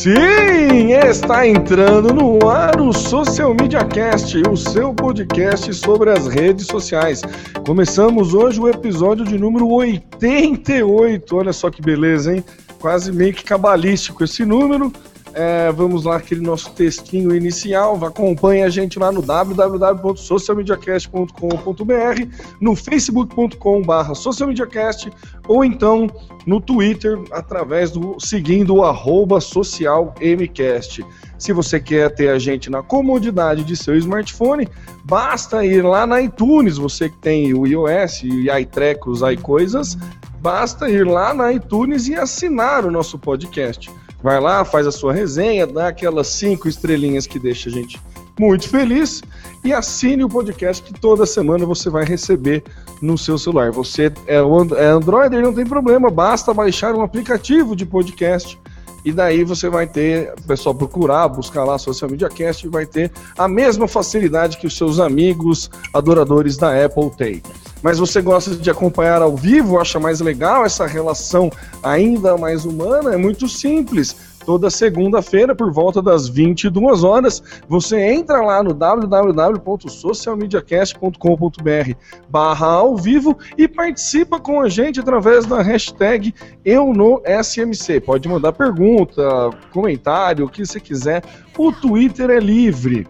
Sim, está entrando no ar o Social Media Cast, o seu podcast sobre as redes sociais. Começamos hoje o episódio de número 88. Olha só que beleza, hein? Quase meio que cabalístico esse número. É, vamos lá, aquele nosso textinho inicial. Acompanhe a gente lá no www.socialmediacast.com.br, no facebook.com.br socialmediacast ou então no Twitter através do seguindo o arroba socialmcast. Se você quer ter a gente na comodidade de seu smartphone, basta ir lá na iTunes, você que tem o iOS e iTrecos, iCoisas, basta ir lá na iTunes e assinar o nosso podcast. Vai lá, faz a sua resenha, dá aquelas cinco estrelinhas que deixa a gente muito feliz e assine o podcast que toda semana você vai receber no seu celular. Você é, é Android, não tem problema, basta baixar um aplicativo de podcast e daí você vai ter, o pessoal procurar, buscar lá Social Media Cast e vai ter a mesma facilidade que os seus amigos adoradores da Apple têm mas você gosta de acompanhar ao vivo, acha mais legal essa relação ainda mais humana, é muito simples. Toda segunda-feira, por volta das 22 horas, você entra lá no www.socialmediacast.com.br barra ao vivo e participa com a gente através da hashtag Eu no SMC. Pode mandar pergunta, comentário, o que você quiser. O Twitter é livre.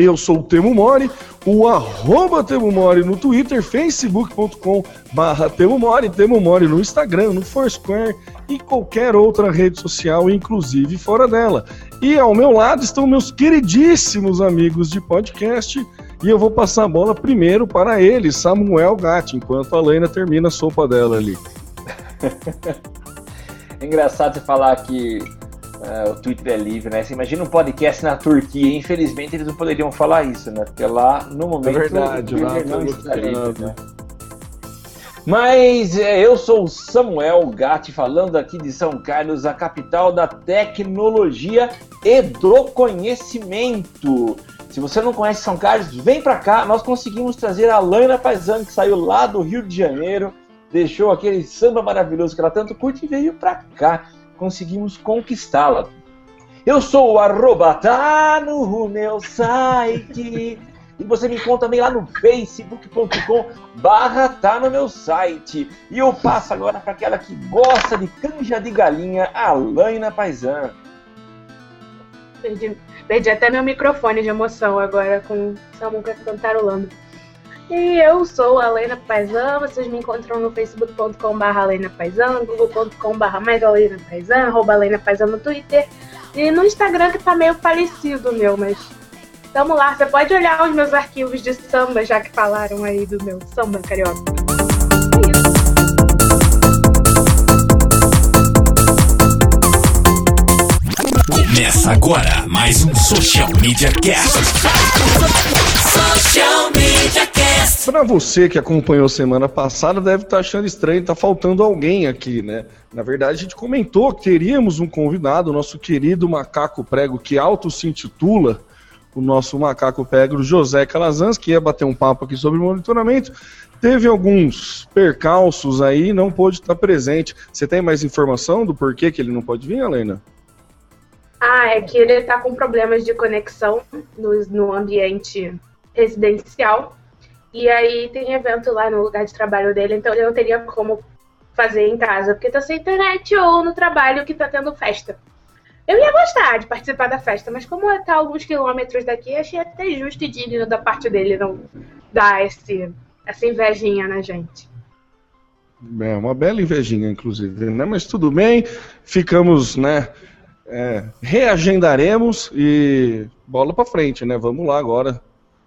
Eu sou o Temo Mori, o arroba Temo Mori no Twitter, facebook.com barra Temo Mori, Temo Mori no Instagram, no Foursquare e qualquer outra rede social, inclusive fora dela. E ao meu lado estão meus queridíssimos amigos de podcast e eu vou passar a bola primeiro para ele, Samuel Gatti, enquanto a Lena termina a sopa dela ali. é engraçado você falar que Uh, o Twitter é livre, né? Você imagina um podcast na Turquia, infelizmente eles não poderiam falar isso, né? Porque lá, no momento, é verdade, o Twitter não está livre, né? Mas é, eu sou o Samuel Gatti, falando aqui de São Carlos, a capital da tecnologia e do conhecimento. Se você não conhece São Carlos, vem para cá. Nós conseguimos trazer a Laina Paisano, que saiu lá do Rio de Janeiro, deixou aquele samba maravilhoso que ela tanto curte e veio para cá conseguimos conquistá-la. Eu sou o arroba, tá no meu site. E você me encontra também lá no facebook.com barra tá no meu site. E eu passo agora para aquela que gosta de canja de galinha, a Laina Paisan. Perdi, perdi até meu microfone de emoção agora com Samuca cantarolando. E eu sou a Lena Paisan, vocês me encontram no facebook.com.br Lena Paisan, google.com.br mais Lena Paisan, arroba Lena Paisan no Twitter e no Instagram que tá meio parecido meu, mas tamo lá. Você pode olhar os meus arquivos de samba, já que falaram aí do meu samba carioca. Começa agora mais um Social Media Cast. Social Media Cast. Para você que acompanhou semana passada, deve estar achando estranho, tá faltando alguém aqui, né? Na verdade, a gente comentou que teríamos um convidado, o nosso querido macaco prego, que auto se intitula o nosso macaco prego, José Calazans, que ia bater um papo aqui sobre monitoramento. Teve alguns percalços aí, não pôde estar presente. Você tem mais informação do porquê que ele não pode vir, Helena? Ah, é que ele está com problemas de conexão no, no ambiente residencial. E aí tem evento lá no lugar de trabalho dele, então ele não teria como fazer em casa, porque tá sem internet ou no trabalho que tá tendo festa. Eu ia gostar de participar da festa, mas como tá alguns quilômetros daqui, achei até justo e digno da parte dele não dar esse, essa invejinha na gente. É, uma bela invejinha, inclusive, né? Mas tudo bem, ficamos, né? É, reagendaremos e bola para frente, né? Vamos lá agora.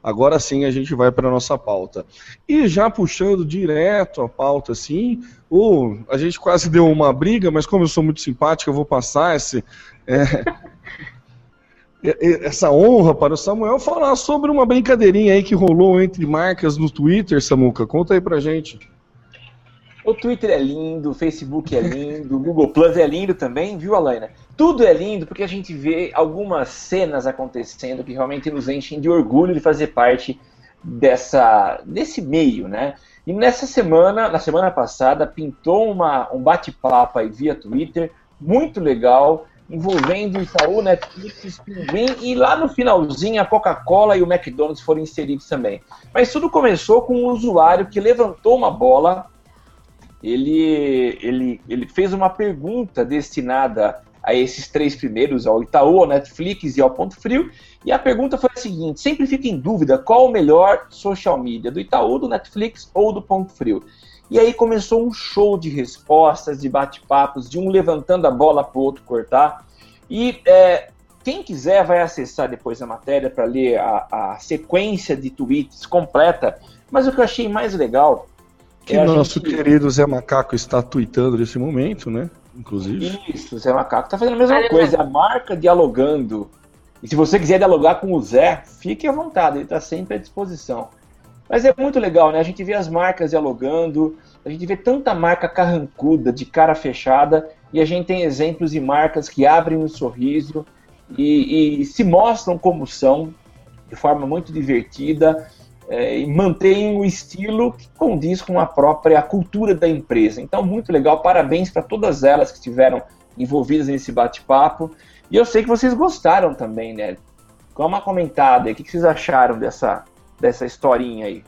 Agora sim a gente vai para nossa pauta. E já puxando direto a pauta, assim, o, a gente quase deu uma briga, mas como eu sou muito simpático, eu vou passar esse, é, essa honra para o Samuel falar sobre uma brincadeirinha aí que rolou entre marcas no Twitter, Samuca. Conta aí pra gente. O Twitter é lindo, o Facebook é lindo, o Google Plus é lindo também, viu, Alaina? Tudo é lindo porque a gente vê algumas cenas acontecendo que realmente nos enchem de orgulho de fazer parte dessa, desse meio, né? E nessa semana, na semana passada, pintou uma, um bate-papo aí via Twitter, muito legal, envolvendo Itaú, Netflix, Pinguim, e lá no finalzinho a Coca-Cola e o McDonald's foram inseridos também. Mas tudo começou com um usuário que levantou uma bola, ele, ele, ele fez uma pergunta destinada a esses três primeiros, ao Itaú, ao Netflix e ao Ponto Frio, e a pergunta foi a seguinte, sempre fica em dúvida qual o melhor social media, do Itaú, do Netflix ou do Ponto Frio. E aí começou um show de respostas, de bate-papos, de um levantando a bola para o outro cortar. E é, quem quiser vai acessar depois a matéria para ler a, a, sequência de tweets completa. Mas o que eu achei mais legal. Que é nosso gente... querido Zé Macaco está tweetando nesse momento, né? Inclusive. Isso, o Zé Macaco está fazendo a mesma coisa. A marca dialogando. E se você quiser dialogar com o Zé, fique à vontade, ele está sempre à disposição. Mas é muito legal, né? A gente vê as marcas dialogando, a gente vê tanta marca carrancuda, de cara fechada, e a gente tem exemplos de marcas que abrem um sorriso e, e se mostram como são, de forma muito divertida, é, e mantêm o estilo que condiz com a própria cultura da empresa. Então, muito legal, parabéns para todas elas que estiveram envolvidas nesse bate-papo. E eu sei que vocês gostaram também, né? Dá uma comentada aí, o que vocês acharam dessa, dessa historinha aí.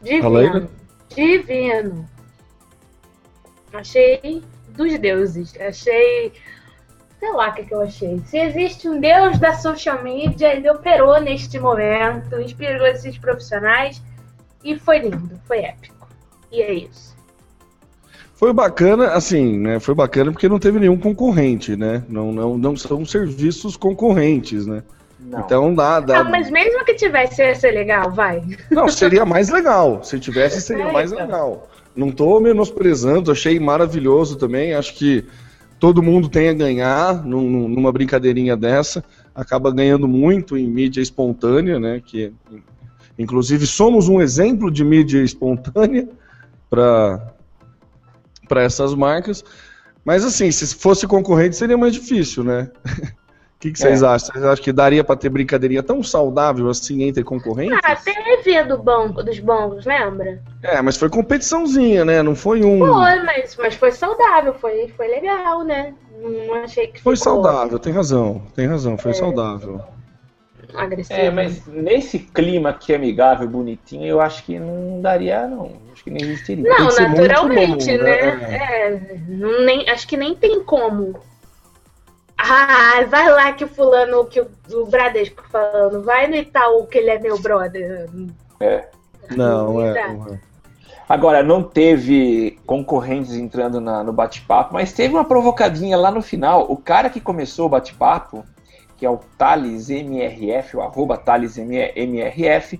Divino. Divino. Achei dos deuses. Achei. Sei lá o que, que eu achei. Se existe um deus da social media, ele operou neste momento, inspirou esses profissionais e foi lindo, foi épico. E é isso. Foi bacana, assim, né? Foi bacana porque não teve nenhum concorrente, né? Não, não, não são serviços concorrentes, né? Não. Então dá, dá. Não, mas mesmo que tivesse, ia ser legal, vai. Não, seria mais legal. Se tivesse, seria é, mais então. legal. Não tô menosprezando, achei maravilhoso também. Acho que todo mundo tem a ganhar num, numa brincadeirinha dessa. Acaba ganhando muito em mídia espontânea, né? Que, inclusive, somos um exemplo de mídia espontânea para essas marcas. Mas assim, se fosse concorrente seria mais difícil, né? O que, que, vocês é. acham? Vocês acham que daria para ter brincadeirinha tão saudável assim entre concorrentes? Ah, teve do banco, dos bancos, lembra? É, mas foi competiçãozinha, né? Não foi um. Foi, mas, mas foi saudável, foi, foi legal, né? Não achei que. Foi ficou... saudável, tem razão, tem razão, foi é. saudável. Agressivo. É, mas nesse clima que é amigável, bonitinho, eu acho que não daria, não. Acho que nem existiria. Não, naturalmente, bom, né? né? É, nem, acho que nem tem como ah, vai lá que o fulano, que o, o Bradesco falando, vai no Itaú que ele é meu brother. É. Não, é, não é. Agora, não teve concorrentes entrando na, no bate-papo, mas teve uma provocadinha lá no final. O cara que começou o bate-papo, que é o Thales MRF, o arroba Thales MRF,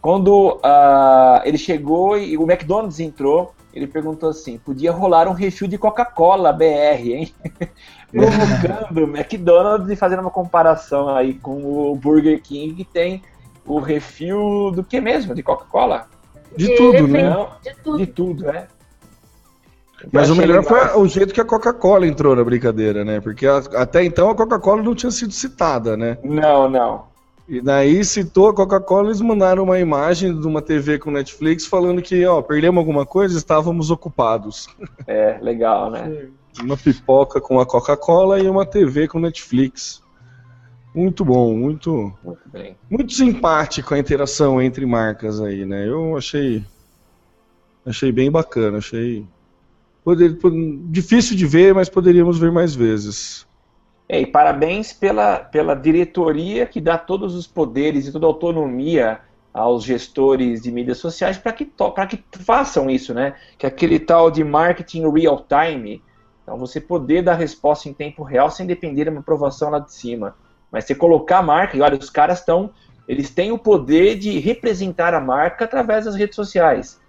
quando uh, ele chegou e o McDonald's entrou, ele perguntou assim: podia rolar um refil de Coca-Cola BR, hein? Provocando o McDonald's e fazendo uma comparação aí com o Burger King, que tem o refil do que mesmo? De Coca-Cola? De tudo, né? Não, de tudo, de tudo é. Mas o melhor foi o jeito que a Coca-Cola entrou na brincadeira, né? Porque até então a Coca-Cola não tinha sido citada, né? Não, não. E daí citou a Coca-Cola, eles mandaram uma imagem de uma TV com Netflix falando que, ó, perdemos alguma coisa, estávamos ocupados. É, legal, né? Uma pipoca com a Coca-Cola e uma TV com Netflix. Muito bom, muito, muito, bem. muito simpático a interação entre marcas aí, né? Eu achei achei bem bacana, achei poder, difícil de ver, mas poderíamos ver mais vezes. É, e parabéns pela, pela diretoria que dá todos os poderes e toda a autonomia aos gestores de mídias sociais para que, que façam isso, né? Que é aquele tal de marketing real time. Então, você poder dar resposta em tempo real sem depender de uma aprovação lá de cima. Mas você colocar a marca, e olha, os caras estão. Eles têm o poder de representar a marca através das redes sociais.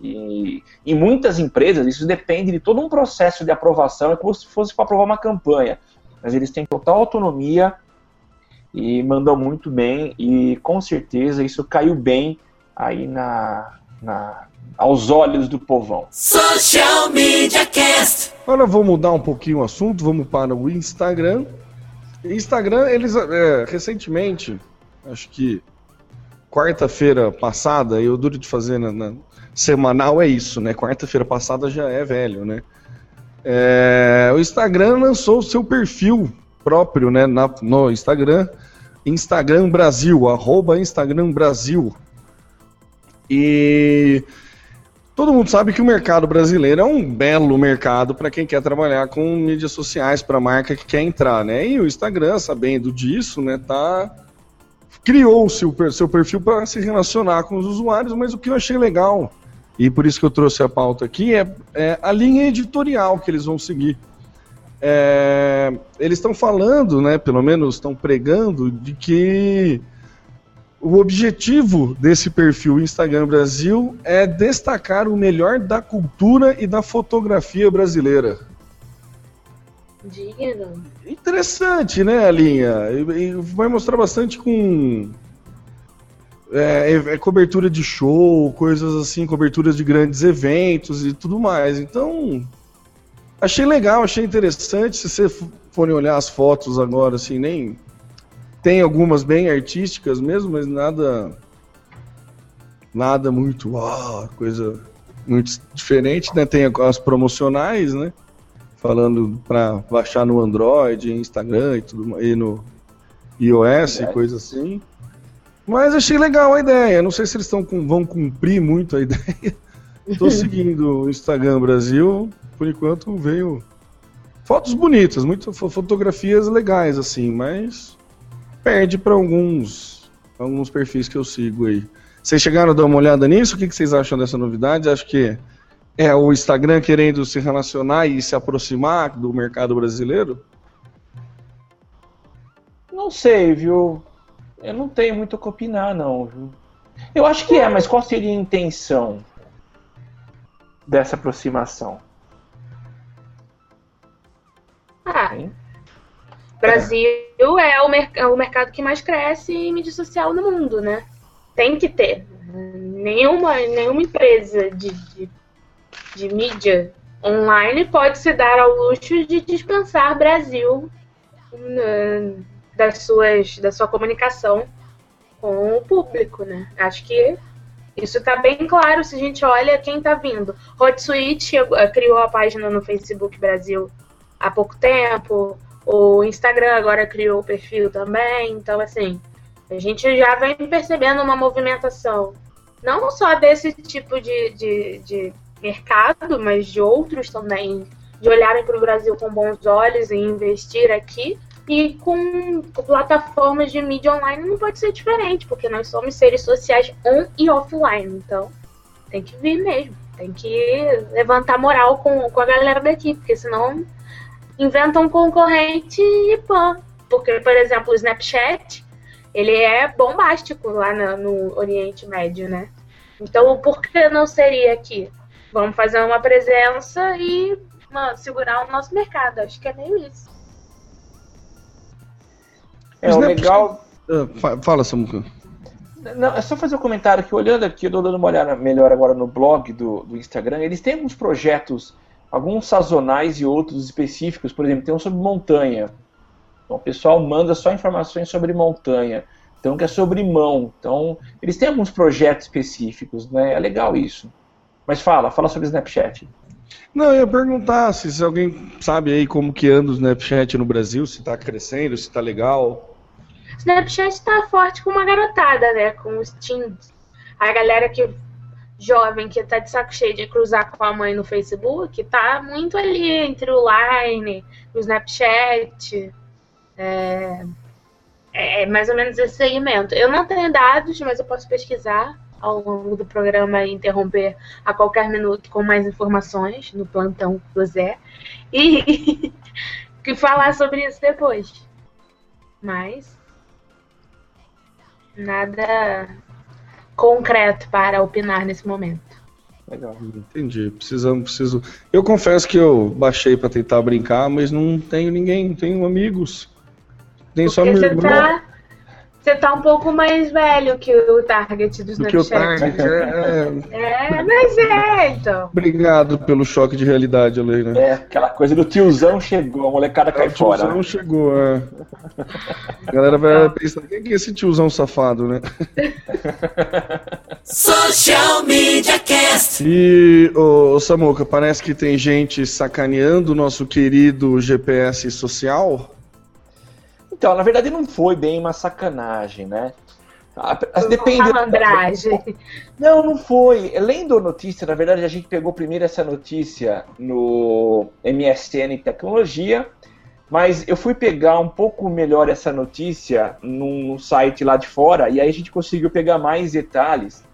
E em muitas empresas, isso depende de todo um processo de aprovação, é como se fosse para aprovar uma campanha. Mas eles têm total autonomia e mandam muito bem, e com certeza isso caiu bem aí na, na aos olhos do povão. Social Media Cast. Agora vou mudar um pouquinho o assunto, vamos para o Instagram. Instagram, eles é, recentemente, acho que quarta-feira passada, eu duro de fazer na, na semanal é isso, né? Quarta-feira passada já é velho, né? É, o Instagram lançou o seu perfil próprio, né? Na, no Instagram, Instagram Brasil, arroba Instagram Brasil. E todo mundo sabe que o mercado brasileiro é um belo mercado para quem quer trabalhar com mídias sociais para marca que quer entrar, né? E o Instagram, sabendo disso, né, tá criou o seu, seu perfil para se relacionar com os usuários, mas o que eu achei legal e por isso que eu trouxe a pauta aqui, é, é a linha editorial que eles vão seguir. É, eles estão falando, né, pelo menos estão pregando, de que o objetivo desse perfil Instagram Brasil é destacar o melhor da cultura e da fotografia brasileira. Digno. Interessante, né, a linha? E, e vai mostrar bastante com é, é, é, cobertura de show, coisas assim, coberturas de grandes eventos e tudo mais. Então, achei legal, achei interessante. Se você forem olhar as fotos agora, assim, nem. Tem algumas bem artísticas mesmo, mas nada. Nada muito. Uau, coisa muito diferente, né? Tem as promocionais, né? Falando para baixar no Android, Instagram e tudo e no iOS, coisa assim. Mas achei legal a ideia. Não sei se eles com, vão cumprir muito a ideia. Estou seguindo o Instagram Brasil. Por enquanto veio fotos bonitas, muitas fotografias legais assim, mas perde para alguns alguns perfis que eu sigo aí. Vocês chegaram a dar uma olhada nisso? O que vocês acham dessa novidade? Acho que é o Instagram querendo se relacionar e se aproximar do mercado brasileiro? Não sei, viu? Eu não tenho muito o que opinar, não, viu? Eu acho que é, mas qual seria a intenção dessa aproximação? Ah, hein? Brasil é, é o, mer é o mercado que mais cresce em mídia social no mundo, né? Tem que ter. Nenhuma, nenhuma empresa de, de, de mídia online pode se dar ao luxo de dispensar Brasil das suas, da sua comunicação com o público, né? Acho que isso está bem claro se a gente olha quem está vindo. Hotsuite eh, criou a página no Facebook Brasil há pouco tempo, o Instagram agora criou o perfil também, então assim, a gente já vem percebendo uma movimentação não só desse tipo de, de, de mercado, mas de outros também, de olharem para o Brasil com bons olhos e investir aqui. E com plataformas de mídia online não pode ser diferente, porque nós somos seres sociais on e offline. Então, tem que vir mesmo. Tem que levantar moral com, com a galera daqui, porque senão inventam um concorrente e pã. Porque, por exemplo, o Snapchat, ele é bombástico lá no, no Oriente Médio, né? Então, por que não seria aqui? Vamos fazer uma presença e mano, segurar o nosso mercado. Acho que é meio isso. É, o legal. Ah, fala, Samuca. Não, é só fazer um comentário que olhando aqui, eu tô dando uma olhada melhor agora no blog do, do Instagram, eles têm alguns projetos, alguns sazonais e outros específicos, por exemplo, tem um sobre montanha. Então o pessoal manda só informações sobre montanha. Então que é sobre mão. Então, eles têm alguns projetos específicos, né? É legal isso. Mas fala, fala sobre Snapchat. Não, eu ia perguntar se, se alguém sabe aí como que anda o Snapchat no Brasil, se está crescendo, se está legal. Snapchat está forte com uma garotada, né? Com os teens. A galera que jovem que tá de saco cheio de cruzar com a mãe no Facebook, tá muito ali entre o Line, o Snapchat. É, É mais ou menos esse segmento. Eu não tenho dados, mas eu posso pesquisar ao longo do programa e interromper a qualquer minuto com mais informações no plantão do Zé. E que falar sobre isso depois. Mas nada concreto para opinar nesse momento. Legal. Entendi. Precisamos, preciso. Eu confesso que eu baixei para tentar brincar, mas não tenho ninguém, não tenho amigos. Tem só meu. Tá você tá um pouco mais velho que o target do Snapchat. Que o target, é, é... é, mas é, então. Obrigado pelo choque de realidade, Helena. É, aquela coisa do tiozão chegou, a molecada cai fora. O tiozão chegou, é. A galera vai pensar, quem é esse tiozão safado, né? Social Media Cast. E, ô, ô Samuca, parece que tem gente sacaneando o nosso querido GPS social. Então, na verdade não foi bem uma sacanagem, né? Depende. Malandragem. Não, não foi. Lendo a notícia, na verdade, a gente pegou primeiro essa notícia no MSN Tecnologia, mas eu fui pegar um pouco melhor essa notícia num site lá de fora, e aí a gente conseguiu pegar mais detalhes.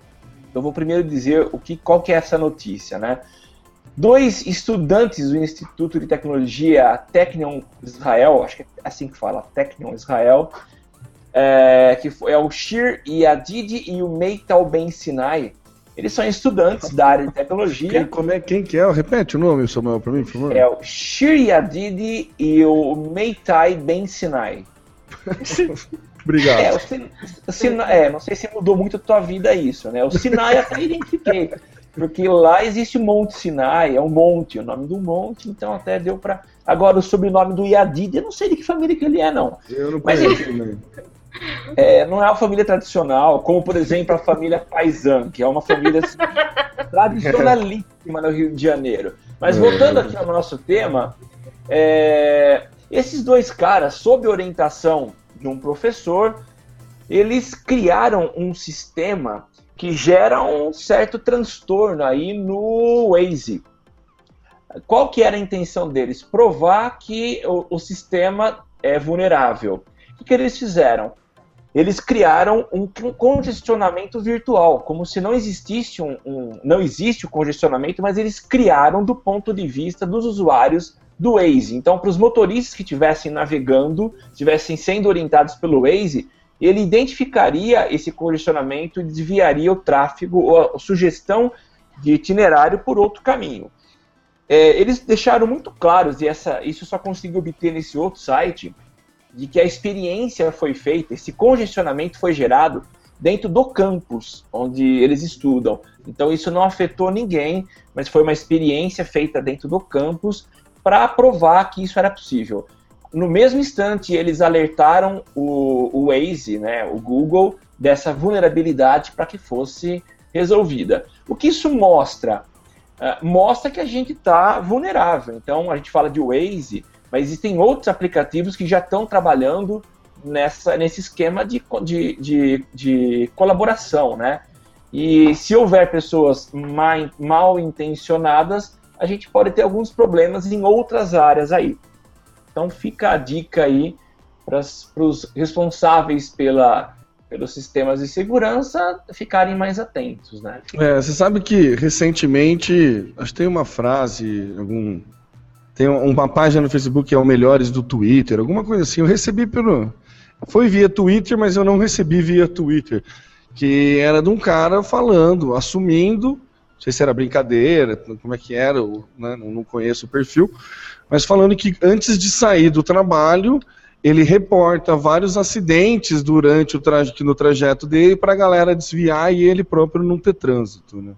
Então, vou primeiro dizer o que, qual que é essa notícia, né? Dois estudantes do Instituto de Tecnologia Technion Israel, acho que é assim que fala, Technion Israel, é, que foi, é o Shir Yadid e o Meital Ben Sinai. Eles são estudantes da área de tecnologia. Quem, como é, quem que é? Repete o nome, Samuel, para mim, por favor. É o Shir Yadid e o Meitai Ben Sinai. Obrigado. É, o, o, é, não sei se mudou muito a tua vida isso, né? O Sinai até identifiquei. Porque lá existe o Monte Sinai, é um monte, o nome do monte, então até deu para. Agora, o sobrenome do Yadid, eu não sei de que família que ele é, não. Eu não conheço Mas, é, não é uma família tradicional, como por exemplo a família Paisan, que é uma família assim, tradicionalíssima no Rio de Janeiro. Mas voltando aqui ao nosso tema, é, esses dois caras, sob orientação de um professor, eles criaram um sistema que gera um certo transtorno aí no Waze. Qual que era a intenção deles? Provar que o, o sistema é vulnerável. O que, que eles fizeram? Eles criaram um congestionamento virtual, como se não existisse um, um, não existe o congestionamento, mas eles criaram do ponto de vista dos usuários do Waze. Então, para os motoristas que estivessem navegando, estivessem sendo orientados pelo Waze, ele identificaria esse congestionamento e desviaria o tráfego ou a sugestão de itinerário por outro caminho. É, eles deixaram muito claros, e essa, isso só consegui obter nesse outro site, de que a experiência foi feita, esse congestionamento foi gerado dentro do campus onde eles estudam. Então isso não afetou ninguém, mas foi uma experiência feita dentro do campus para provar que isso era possível no mesmo instante, eles alertaram o, o Waze, né, o Google, dessa vulnerabilidade para que fosse resolvida. O que isso mostra? Uh, mostra que a gente está vulnerável. Então, a gente fala de Waze, mas existem outros aplicativos que já estão trabalhando nessa, nesse esquema de, de, de, de colaboração, né? E se houver pessoas mal, mal intencionadas, a gente pode ter alguns problemas em outras áreas aí. Então fica a dica aí para os responsáveis pela, pelos sistemas de segurança ficarem mais atentos, né? É, você sabe que recentemente, acho que tem uma frase, algum tem uma página no Facebook que é o melhores do Twitter, alguma coisa assim. Eu recebi pelo foi via Twitter, mas eu não recebi via Twitter, que era de um cara falando, assumindo, não sei se era brincadeira, como é que era, né, não conheço o perfil, mas falando que antes de sair do trabalho, ele reporta vários acidentes durante o traje, no trajeto dele para a galera desviar e ele próprio não ter trânsito, né?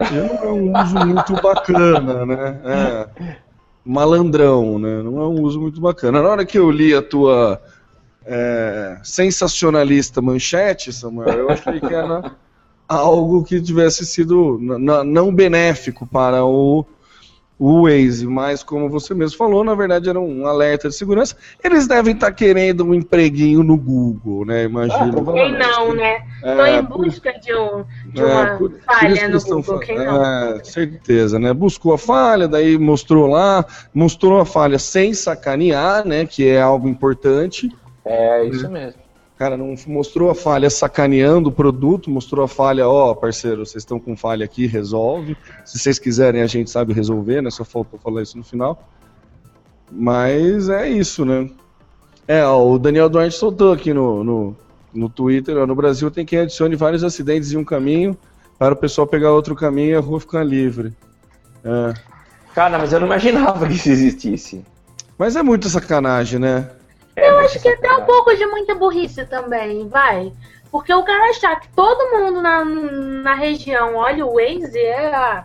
Não é um uso muito bacana, né? É, malandrão, né? Não é um uso muito bacana. Na hora que eu li a tua é, sensacionalista manchete, Samuel, eu achei que era algo que tivesse sido não benéfico para o o Waze, mas como você mesmo falou, na verdade era um alerta de segurança. Eles devem estar querendo um empreguinho no Google, né? Imagino. Ah, quem não, né? Estou é, em busca por, de, um, de é, uma por, falha no Google, quem não? É, certeza, né? Buscou a falha, daí mostrou lá, mostrou a falha sem sacanear, né? Que é algo importante. É isso mesmo. Cara, não mostrou a falha sacaneando o produto, mostrou a falha, ó, parceiro, vocês estão com falha aqui, resolve. Se vocês quiserem, a gente sabe resolver, né? Só faltou falar isso no final. Mas é isso, né? É, ó, o Daniel Duarte soltou aqui no, no, no Twitter, ó, no Brasil tem quem adicione vários acidentes em um caminho para o pessoal pegar outro caminho e a rua ficar livre. É. Cara, mas eu não imaginava que isso existisse. Mas é muito sacanagem, né? É Eu acho que até um pouco de muita burrice também, vai. Porque o cara achar que todo mundo na, na região olha o Waze é. ah.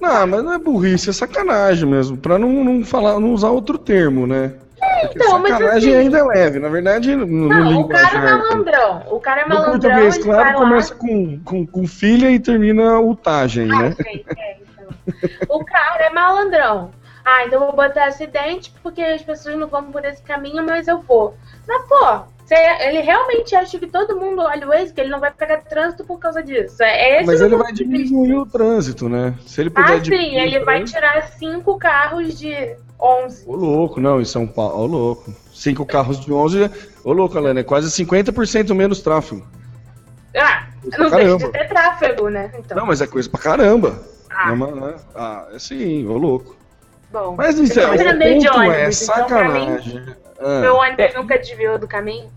Não, mas não é burrice, é sacanagem mesmo. Pra não, não falar, não usar outro termo, né? Porque então, mas sacanagem assim- ainda é leve. Na verdade, no, no Não, o cara é malandrão. O cara é No malandrão. português, ele claro, vai lá- começa com, com, com filha e termina utagem, Ah, né? gente, é, então. O cara é malandrão. Ah, então vou botar acidente porque as pessoas não vão por esse caminho, mas eu vou. Mas, pô, você- ele realmente acha que todo mundo olha o Waze, que ele não vai pegar trânsito por causa disso. É esse Mas ele vai de diminuir o trânsito, né? Se ele puder Ah, sim, ele vai trânsito- tirar cinco carros de 11. Ô louco, não, em São Paulo, ô louco. Cinco carros de 11, ô louco, Alana, é quase 50% menos tráfego. Ah, Coisa não deixa de ter tráfego, né? Então, Não, mas é coisa pra caramba. Ah. É uma, né? Ah, é sim, ô louco. Bom. Mas isso é, o andei de ônibus, é então pra mim- sacanagem. Ah. Meu ônibus É. nunca desviou do caminho.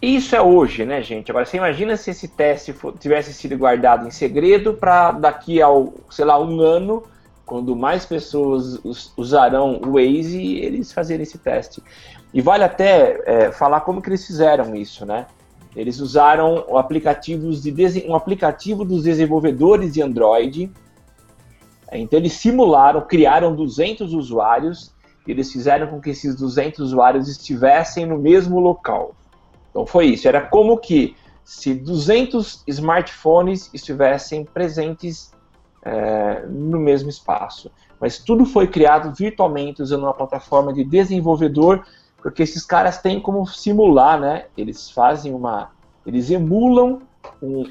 Isso é hoje, né, gente? Agora, você imagina se esse teste tivesse sido guardado em segredo para daqui ao, sei lá, um ano, quando mais pessoas us- usarão o Waze, eles fazerem esse teste. E vale até é, falar como que eles fizeram isso, né? Eles usaram o aplicativos de um aplicativo dos desenvolvedores de Android. Então eles simularam, criaram 200 usuários e eles fizeram com que esses 200 usuários estivessem no mesmo local. Então foi isso. Era como que se 200 smartphones estivessem presentes é, no mesmo espaço. Mas tudo foi criado virtualmente usando uma plataforma de desenvolvedor, porque esses caras têm como simular, né? Eles fazem uma, eles emulam um,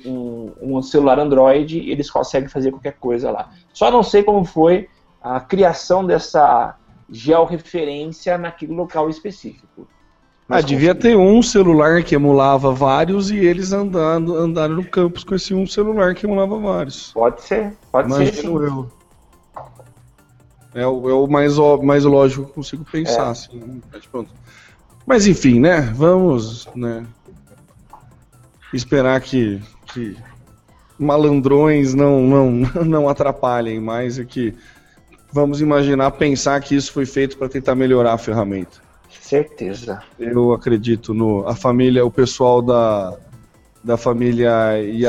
um- um celular Android, eles conseguem fazer qualquer coisa lá. Só não sei como foi a criação dessa georreferência naquele local específico. Ah, Mas devia conseguiram. ter um celular que emulava vários e eles andando, andaram no campus com esse um celular que emulava vários. Pode ser, pode ser. Imagino eu. É o, é o mais, mais lógico que eu consigo pensar, É. assim. Mas, pronto. Mas enfim, né? Vamos, né? Esperar que, que malandrões não, não, não atrapalhem mais e que vamos imaginar, pensar que isso foi feito para tentar melhorar a ferramenta. Certeza. Eu acredito no a família, o pessoal da da família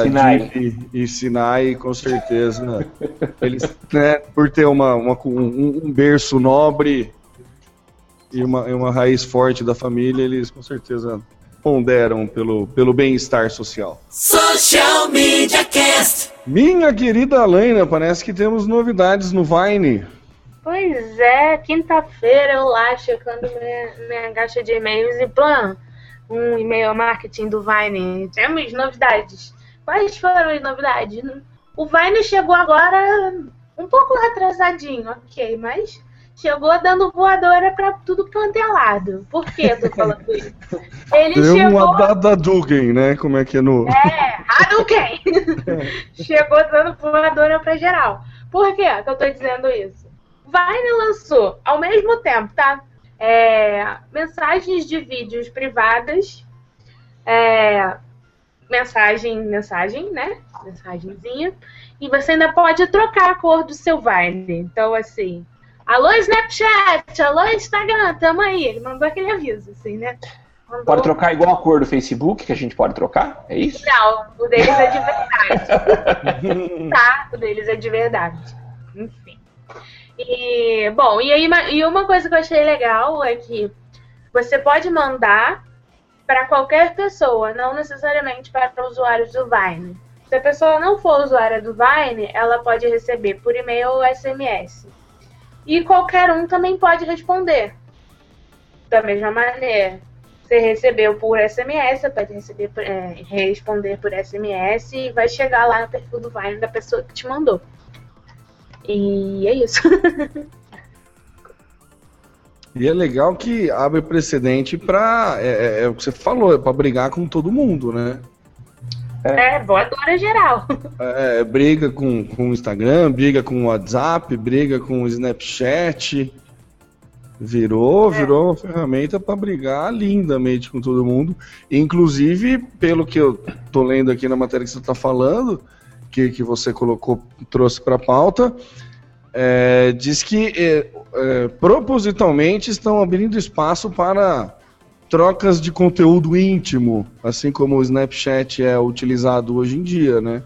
Sinai. Yadid e Sinai, com certeza. Eles, né, por ter uma, uma- um, um berço nobre e uma, e uma raiz forte da família, eles com certeza ponderam pelo, pelo bem-estar social. Social Media Cast. Minha querida Alaina, parece que temos novidades no Vine. Pois é, quinta-feira eu lá checando minha, minha caixa de e-mails e plan, um e-mail marketing do Vine. Temos novidades. Quais foram as novidades? O Vine chegou agora um pouco atrasadinho, ok, mas chegou dando voadora pra tudo quanto é lado. Por que eu tô falando isso? Ele Deu chegou. uma dada Dugan, né? Como é que é no. É, Hadouken! Chegou dando voadora pra geral. Por que que eu tô dizendo isso? Vine lançou ao mesmo tempo, tá? É, mensagens de vídeos privadas, é, mensagem, mensagem, né? Mensagenzinha. E você ainda pode trocar a cor do seu Vine. Então, assim, alô Snapchat, alô Instagram, tamo aí. Ele mandou aquele aviso, assim, né? Mandou- Pode trocar igual a cor do Facebook, que a gente pode trocar? É isso? Não, o deles é de verdade. tá? O deles é de verdade. Enfim. E, bom, e, aí, e uma coisa que eu achei legal é que você pode mandar para qualquer pessoa, não necessariamente para usuários do Vine. Se a pessoa não for usuária do Vine, ela pode receber por e-mail ou SMS. E qualquer um também pode responder. Da mesma maneira. Você recebeu por SMS, você pode receber é, responder por SMS e vai chegar lá no perfil do Vine da pessoa que te mandou. E é isso. E é legal que abre precedente para é, é, é, o que você falou, é para brigar com todo mundo, né? É, voadora geral. É, briga com, com o Instagram, briga com o WhatsApp, briga com o Snapchat. Virou, É. virou uma ferramenta para brigar lindamente com todo mundo. Inclusive, pelo que eu tô lendo aqui na matéria que você está falando, que, que você colocou, trouxe para a pauta, é, diz que é, é, propositalmente estão abrindo espaço para trocas de conteúdo íntimo, assim como o Snapchat é utilizado hoje em dia, né?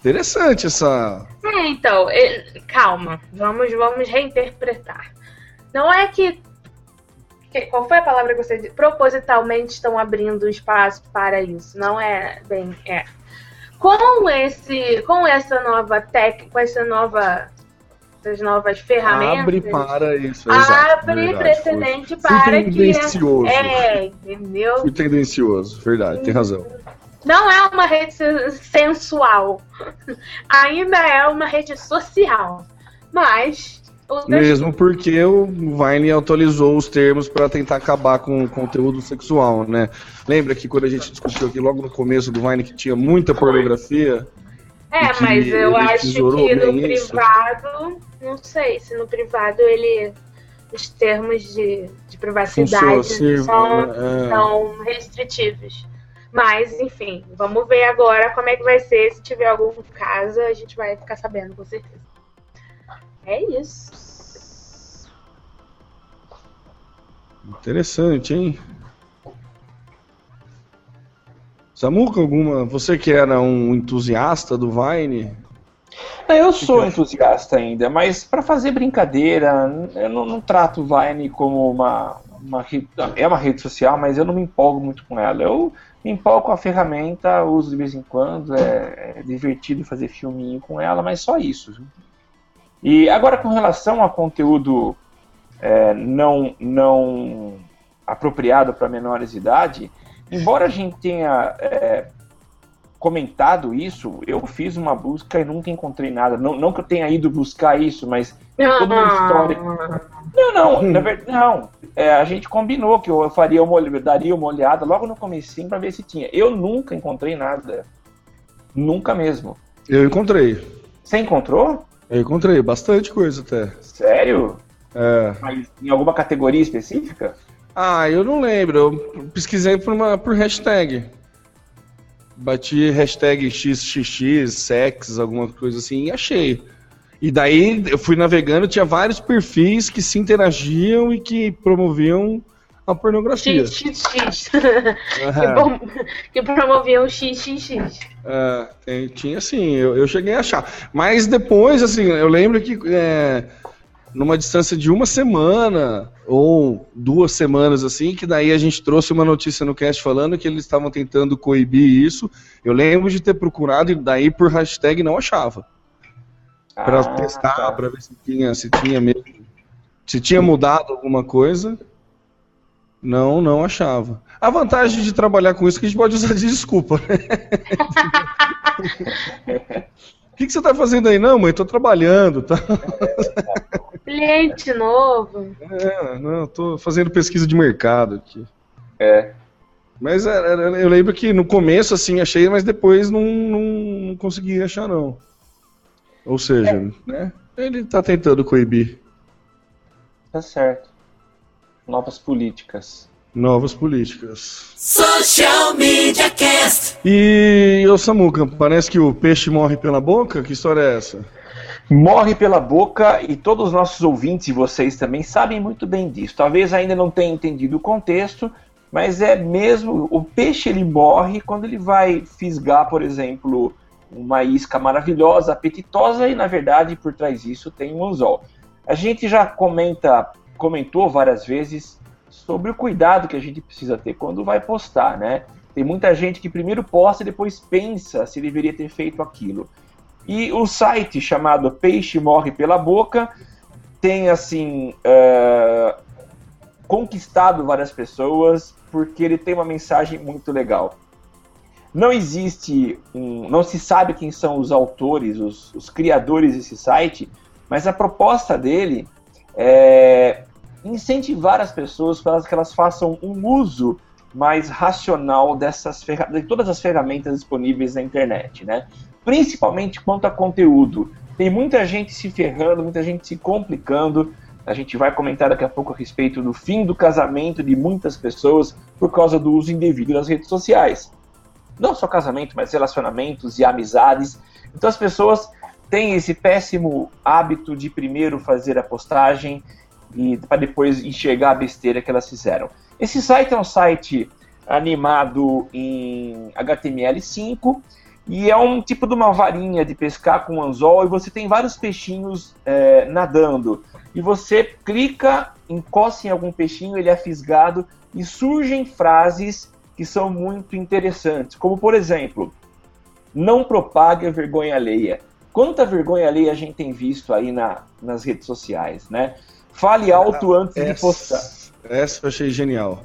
Interessante essa. É, então, é, calma, vamos, vamos reinterpretar. Não é que, Qual foi a palavra que você disse? Propositalmente estão abrindo espaço para isso. Não é bem. É. Com, esse, com essa nova tech, com essa nova. Essas novas ferramentas. Abre para isso. abre precedente Fui para que. tendencioso. É, entendeu? Fui tendencioso, verdade, tem razão. Não é uma rede se- sensual. Ainda é uma rede social. Mas. Mesmo porque o Vine atualizou os termos para tentar acabar com o conteúdo sexual, né? Lembra que quando a gente discutiu aqui logo no começo do Vine que tinha muita pornografia? É, que mas eu acho que no isso. privado, não sei se no privado ele. Os termos de, de privacidade são, é. são restritivos. Mas, enfim, vamos ver agora como é que vai ser. Se tiver algum caso, a gente vai ficar sabendo, com certeza. É isso. Interessante, hein? Samuca, alguma. Você que era um entusiasta do Vine? Não, Eu sou entusiasta ainda, mas para fazer brincadeira, eu não, não trato o Vine como uma, uma rede, é uma rede social, mas eu não me empolgo muito com ela. Eu me empolgo com a ferramenta, uso de vez em quando, é, é divertido fazer filminho com ela, mas só isso. viu? E agora com relação a conteúdo é, não não apropriado para menores de idade, embora a gente tenha é, comentado isso, eu fiz uma busca e nunca encontrei nada. Não, não que eu tenha ido buscar isso, mas Todo um histórico. não, não, na verdade, não. É, a gente combinou que eu faria uma, olh- daria uma olhada logo no comecinho para ver se tinha. Eu nunca encontrei nada. Nunca mesmo. Eu encontrei. Você encontrou? Eu encontrei bastante coisa até. Sério? É. Mas em alguma categoria específica? Ah, eu não lembro. Eu pesquisei por, uma, por hashtag. Bati hashtag XXX, sex, alguma coisa assim, e achei. E daí eu fui navegando, tinha vários perfis que se interagiam e que promoviam a pornografia. XXX. É, que, bom, que promoviam o XXX. é, tem- tinha sim, eu, eu cheguei a achar. Mas depois, assim, eu lembro que é, numa distância de uma semana ou duas semanas, assim, que daí a gente trouxe uma notícia no cast falando que eles estavam tentando coibir isso. Eu lembro de ter procurado e daí por hashtag não achava. Pra Ah, testar, tá. pra ver se tinha, se tinha mesmo. Se tinha mudado alguma coisa. Não, não achava. A vantagem de trabalhar com isso é que a gente pode usar de desculpa. né? O que, que você tá fazendo aí? Não, mãe, tô trabalhando, tá? Cliente novo. É, não, tô fazendo pesquisa de mercado aqui. É. Mas era- era- eu lembro que no começo, assim, achei, mas depois não, não, não consegui achar, não. Ou seja, né? Ele tá tentando coibir Tá certo. Novas políticas. Novas políticas. Social Media Cast. E, ô Samuca, parece que o peixe morre pela boca? Que história é essa? Morre pela boca e todos os nossos ouvintes e vocês também sabem muito bem disso. Talvez ainda não tenham entendido o contexto, mas é mesmo o peixe ele morre quando ele vai fisgar, por exemplo, uma isca maravilhosa, apetitosa e na verdade por trás disso tem um anzol. A gente já comenta, comentou várias vezes sobre o cuidado que a gente precisa ter quando vai postar, né? Tem muita gente que primeiro posta e depois pensa se deveria ter feito aquilo. E o site chamado Peixe Morre pela Boca tem assim é, conquistado várias pessoas porque ele tem uma mensagem muito legal. Não existe um, não se sabe quem são os autores, os, os criadores desse site, mas a proposta dele é incentivar as pessoas para que elas façam um uso mais racional dessas de todas as ferramentas disponíveis na internet, né? Principalmente quanto a conteúdo. Tem muita gente se ferrando, muita gente se complicando. A gente vai comentar daqui a pouco a respeito do fim do casamento de muitas pessoas por causa do uso indevido das redes sociais. Não só casamento, mas relacionamentos e amizades. Então as pessoas têm esse péssimo hábito de primeiro fazer a postagem e para depois enxergar a besteira que elas fizeram. Esse site é um site animado em HTML5 e é um tipo de uma varinha de pescar com anzol e você tem vários peixinhos é, nadando. E você clica, encosta em algum peixinho, ele é fisgado e surgem frases que são muito interessantes, como por exemplo, não propague a vergonha alheia. Quanta vergonha alheia a gente tem visto aí na, nas redes sociais, né? Fale alto antes essa, de postar. Essa eu achei genial.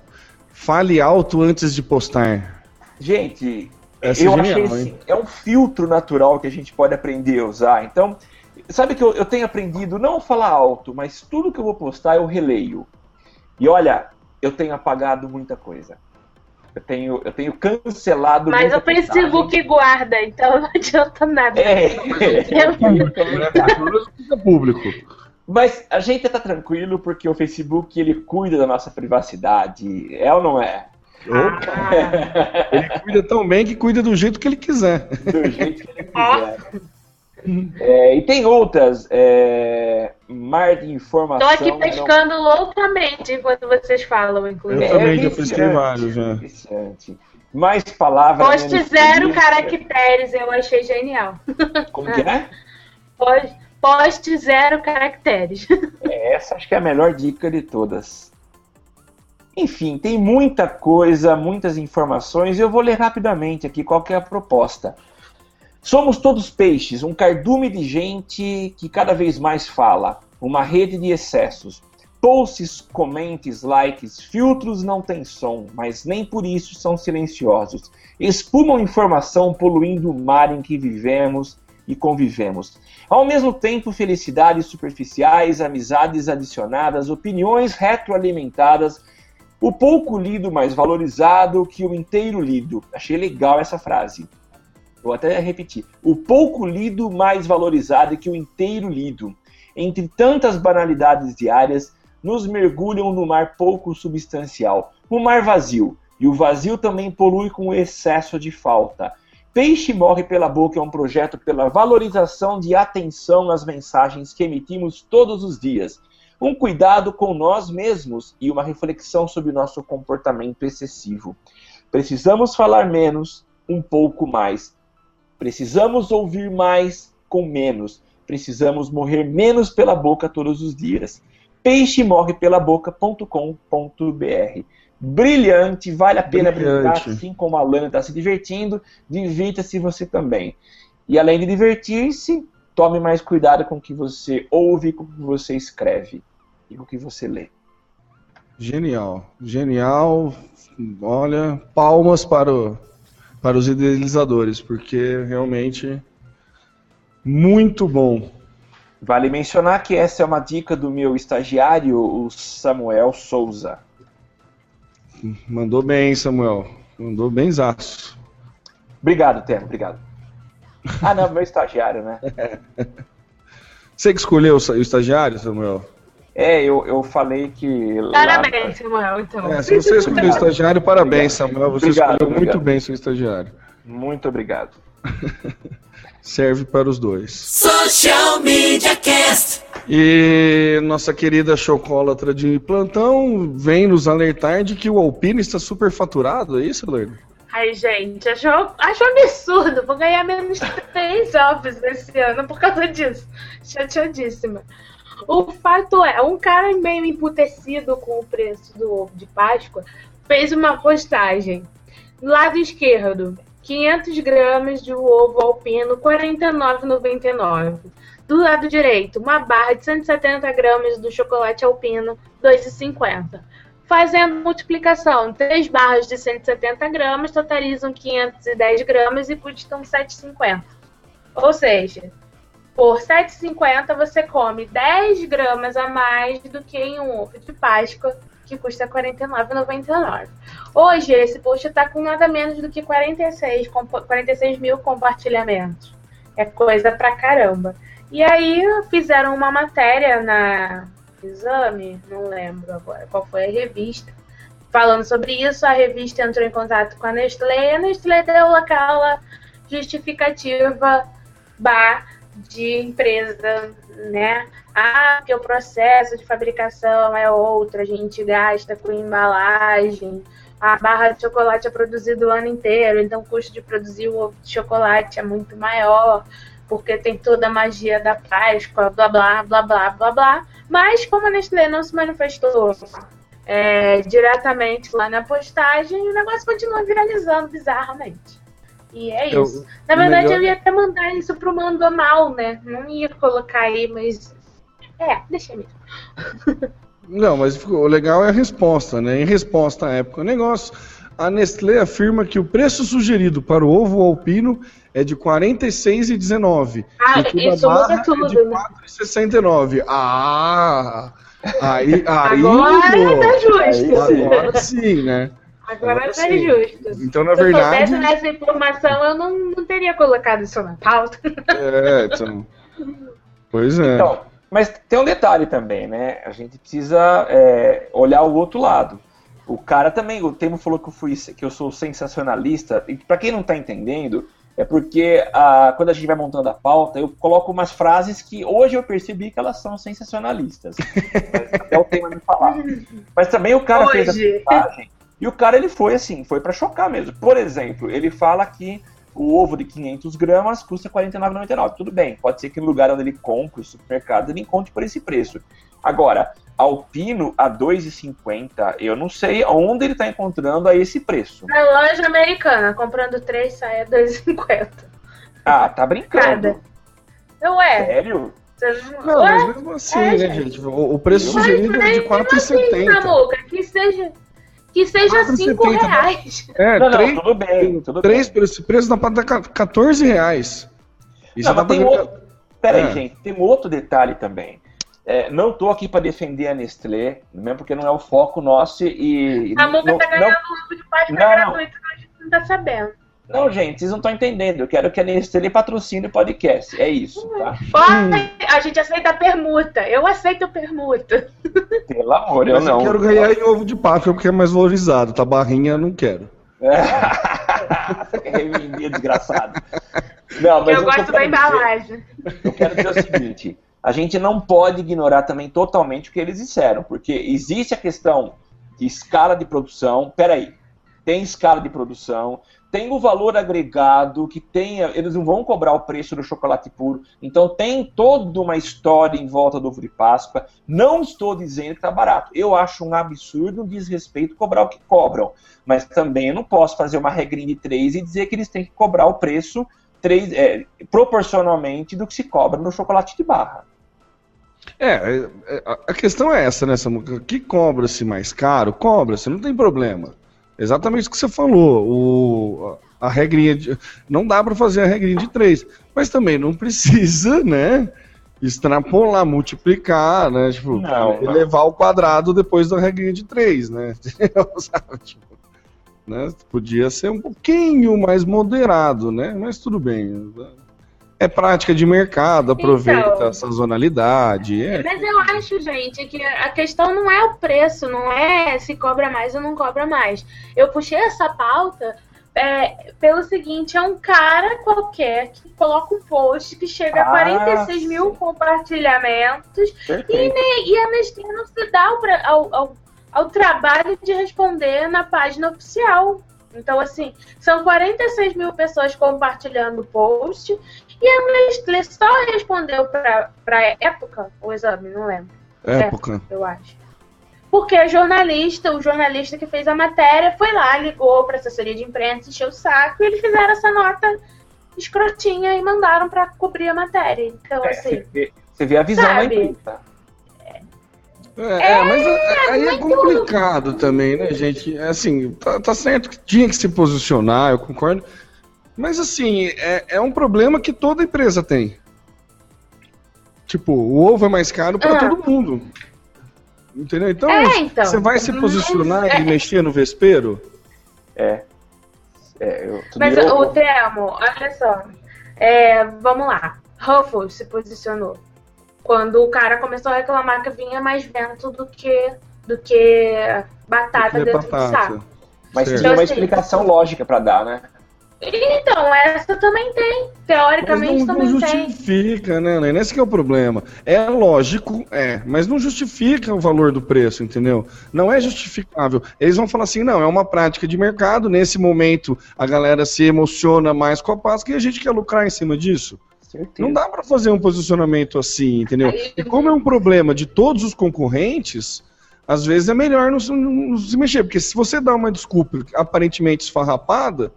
Fale alto antes de postar. Gente, essa é eu é genial, achei assim, é um filtro natural que a gente pode aprender a usar. Então, sabe que eu, eu tenho aprendido não a falar alto, mas tudo que eu vou postar eu releio. E olha, eu tenho apagado muita coisa. Eu tenho, eu tenho cancelado. Mas o Facebook guarda, então não adianta nada. É, é, público. Mas a gente tá tranquilo porque o Facebook ele cuida da nossa privacidade, é ou não é? Ah. ele cuida tão bem que cuida do jeito que ele quiser. Do jeito que ele quiser. É, e tem outras, é, mar de informação. Estou aqui pescando não... loucamente enquanto vocês falam, inclusive. Eu também é já pesquei vários. Já. Mais palavras. Poste zero caracteres, eu achei genial. Como que é? Poste, poste zero caracteres. É, essa acho que é a melhor dica de todas. Enfim, tem muita coisa, muitas informações, eu vou ler rapidamente aqui qual é a proposta. Somos todos peixes, um cardume de gente que cada vez mais fala, uma rede de excessos. Posts, comentes, likes, filtros não têm som, mas nem por isso são silenciosos. Espumam informação poluindo o mar em que vivemos e convivemos. Ao mesmo tempo, felicidades superficiais, amizades adicionadas, opiniões retroalimentadas, o pouco lido mais valorizado que o inteiro lido. Achei legal essa frase. Vou até repetir. O pouco lido mais valorizado que o inteiro lido. Entre tantas banalidades diárias, nos mergulham no mar pouco substancial, o mar vazio. E o vazio também polui com o excesso de falta. Peixe Morre pela Boca é um projeto pela valorização de atenção às mensagens que emitimos todos os dias. Um cuidado com nós mesmos e uma reflexão sobre o nosso comportamento excessivo. Precisamos falar menos, um pouco mais. Precisamos ouvir mais com menos. Precisamos morrer menos pela boca todos os dias. Peixe morre pela boca.com.br. Brilhante, vale a pena Brilhante. brincar, assim como a Lana está se divertindo, divirta-se você também. E além de divertir-se, tome mais cuidado com o que você ouve, com o que você escreve e com o que você lê. Genial, genial. Olha, palmas para o para os idealizadores, porque realmente muito bom. Vale mencionar que essa é uma dica do meu estagiário, o Samuel Souza. Mandou bem, Samuel. Mandou bem zaço. Obrigado, Temo, obrigado. Ah, não, meu estagiário, né? Você que escolheu o estagiário, Samuel? É, eu, eu falei que. Parabéns, lá... Samuel, então. É, se você escolheu o estagiário, parabéns, Samuel. Você obrigado, escolheu obrigado. muito bem seu estagiário. Muito obrigado. Serve para os dois. Social Media Cast. E nossa querida chocolatra de plantão vem nos alertar de que o Alpine está superfaturado, é isso, Lerner? Ai, gente, acho, acho absurdo. Vou ganhar menos três jobs esse ano por causa disso. Chateadíssima. O fato é, um cara meio emputecido com o preço do ovo de Páscoa fez uma postagem. Lado esquerdo, 500 gramas de ovo alpino, R$ 49,99. Do lado direito, uma barra de 170 gramas do chocolate alpino, R$ 2,50. Fazendo multiplicação, três barras de 170 gramas totalizam 510 gramas e custam 7,50. Ou seja, por 7,50 você come 10 gramas a mais do que em um ovo de Páscoa, que custa R$ 49,99. Hoje, esse post está com nada menos do que 46, 46 mil compartilhamentos. É coisa pra caramba. E aí fizeram uma matéria na Exame, não lembro agora qual foi a revista, falando sobre isso. A revista entrou em contato com a Nestlé e a Nestlé deu aquela justificativa bar de empresa, né? Ah, que o processo de fabricação é outro, a gente gasta com embalagem, a barra de chocolate é produzida o ano inteiro, então o custo de produzir o chocolate é muito maior, porque tem toda a magia da Páscoa, blá blá blá blá blá blá. Mas como a Nestlé não se manifestou é, diretamente lá na postagem, o negócio continua viralizando bizarramente. E é isso. Na verdade, melhor... eu ia até mandar isso pro Mando Mal, né? Não ia colocar aí, mas. É, deixa mesmo. Não, mas o legal é a resposta, né? Em resposta à época do negócio, a Nestlé afirma que o preço sugerido para o ovo alpino é de R$ 46,19. Ah, isso muda tudo. É de R$ 4,69. Ah! Aí, aí, agora pô, tá justo. Agora sim, né? Agora, agora tá sim. justo. Então, na Se verdade. Se eu soubesse nessa informação, eu não, não teria colocado isso na pauta. É, então. Pois é. Então, mas tem um detalhe também, né? A gente precisa é, olhar o outro lado. O cara também, o Temo falou que eu fui que eu sou sensacionalista. E para quem não tá entendendo, é porque a, quando a gente vai montando a pauta, eu coloco umas frases que hoje eu percebi que elas são sensacionalistas. até o tema me falar. Mas também o cara hoje. fez a mensagem e o cara ele foi assim, foi para chocar mesmo. Por exemplo, ele fala que o ovo de 500 gramas custa R$ 49,99. Tudo bem, pode ser que no lugar onde ele compra, o supermercado, ele encontre por esse preço. Agora, Alpino a 2,50, eu não sei onde ele está encontrando a esse preço. Na loja americana, comprando três sai a 2,50. Ah, tá brincando. Eu é. Sério? Não, Ué? mas mesmo assim, é, né, gente? O, o preço mas, sugerido é de 4,70. Assim, que seja que seja 5 reais. É, não, três, não, tudo bem. Tudo três bem. por esse preço dá pra dar 14 reais. E não, mas tem outro... Pera é. aí, gente, tem um outro detalhe também. É, não estou aqui para defender a Nestlé, mesmo porque não é o foco nosso e. A Muca está ganhando um de página gratuito, a gente não está sabendo. Não, gente, vocês não estão entendendo. Eu quero que a Nestlé patrocine o podcast. É isso, tá? Pode, a gente aceita permuta. Eu aceito permuta. Pelo amor, eu Mas não. Eu quero ganhar em ovo de Páscoa porque é mais valorizado. Tá barrinha, não quero. É, desgraçado. Não, mas eu gosto da embalagem. eu quero dizer o seguinte a gente não pode ignorar também totalmente o que eles disseram, porque existe a questão de escala de produção. Peraí, tem escala de produção, tem o valor agregado, que tem, eles não vão cobrar o preço do chocolate puro. Então tem toda uma história em volta do ovo de Páscoa. Não estou dizendo que está barato. Eu acho um absurdo, um desrespeito cobrar o que cobram. Mas também eu não posso fazer uma regrinha de três e dizer que eles têm que cobrar o preço três, é, proporcionalmente do que se cobra no chocolate de barra. É, é, é a questão é essa, né, Samuca? Que cobra-se mais caro? Cobra-se, não tem problema. Exatamente o que você falou. O, a, regrinha de. Não dá para fazer a regrinha de três. Mas também não precisa, né? Extrapolar, multiplicar, né? Tipo, não, elevar o quadrado depois da regrinha de três, né? tipo, né? Podia ser um pouquinho mais moderado, né? Mas tudo bem. É prática de mercado, aproveita então, a sazonalidade. É. Mas eu acho, gente, que a questão não é o preço, não é se cobra mais ou não cobra mais. Eu puxei essa pauta é, pelo seguinte: é um cara qualquer que coloca um post que chega ah, a 46 sim. mil compartilhamentos e, e, a Nestlé não se dá ao, ao, ao trabalho de responder na página oficial. Então, assim, são 46 mil pessoas compartilhando o post e a Nestlé só respondeu para a época o exame, não lembro. Época. época. Eu acho. Porque a jornalista, o jornalista que fez a matéria, foi lá, ligou para a assessoria de imprensa, encheu o saco e eles fizeram essa nota escrotinha e mandaram para cobrir a matéria. Então, é, assim. Você vê, a visão sabe? da imprensa. É, é, mas é, aí é complicado também, né, gente? É assim, tá, tá certo que tinha que se posicionar, eu concordo. Mas assim, é, é um problema que toda empresa tem. Tipo, o ovo é mais caro para Ah. todo mundo. Entendeu? Então, É, então. você vai se posicionar É. e mexer no vespeiro? É. É, eu, Mas virou- o Temo, olha só. É, vamos lá. Ruffles se posicionou. Quando o cara começou a reclamar que vinha mais vento do que, do que batata Porque é dentro do saco. batata. Mas Certo. tinha uma Eu sei. explicação lógica pra dar, né? Então, essa também tem. Mas Teoricamente não, não também tem. justifica, né, Helena? Esse que é o problema. É lógico, é, mas não justifica o valor do preço, entendeu? Não é justificável. Eles vão falar assim, não, é uma prática de mercado, nesse momento a galera se emociona mais com a Páscoa e a gente quer lucrar em cima disso. Certeza. Não dá para fazer um posicionamento assim, entendeu? Aí- E como é um problema de todos os concorrentes, às vezes é melhor não, se- não se mexer, porque se você dá uma desculpa aparentemente esfarrapada,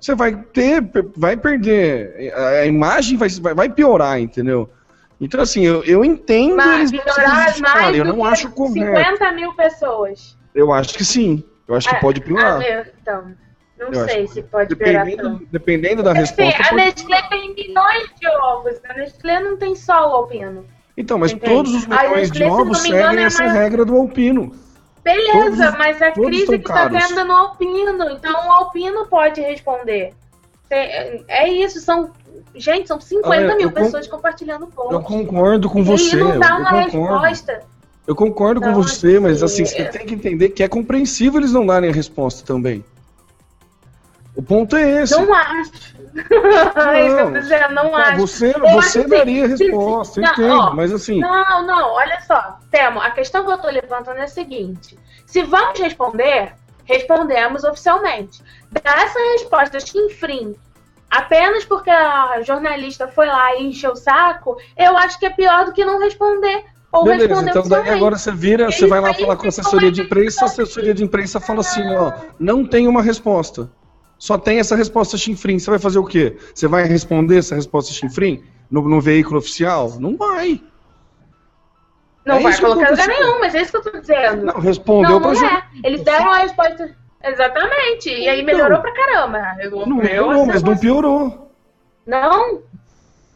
você vai ter, vai perder, a imagem vai, vai, piorar, entendeu? Então, assim, eu, eu entendo Mas eles piorar mais eu não acho correto. 50 mil pessoas. Eu acho que sim, eu acho que Ah, pode Ah, piorar. meu, então, não Eu sei acho se pode. Dependendo, dependendo da resposta. a pode- Nestlé tem milhões de ovos. A Nestlé não tem só o alpino. Então, mas Entende? todos os A milhões de se ovos me engano, seguem é essa mais- regra do alpino. Beleza, Todos- mas a crise que tá caros. tendo no alpino. Então o alpino pode responder. Tem- É isso, são. Gente, são 50 Olha, mil con- pessoas compartilhando o post. Eu concordo com e você. não dá eu uma concordo. resposta. Eu concordo com Então, você, mas assim, assim, você é- tem que entender que é compreensível eles não darem a resposta também. O ponto é esse. Não acho. é isso que eu tô dizendo, não Ah, acho. você Eu você acho daria a resposta, não, entendo, ó, mas assim, Não, não, olha só. Temo, a questão que eu tô levantando é a seguinte: se vamos responder, respondemos oficialmente. Dar essa resposta chinfrim apenas porque a jornalista foi lá e encheu o saco, eu acho que é pior do que não responder. Ou beleza, responder então daí agora você vira, você Eles vai lá falar com a assessoria de imprensa, a assessoria de imprensa fala assim, ó, não tem uma resposta. Só tem essa resposta chinfrim. Você vai fazer o quê? Você vai responder essa resposta chinfrim no, no veículo oficial? Não vai. Não É vai colocar lugar nenhum, mas é isso que eu tô dizendo. Não, respondeu não, pra não gente. é. Eles deram a resposta. Exatamente. E aí Então. melhorou pra caramba. Eu- Não melhorou, mas não piorou. Não, O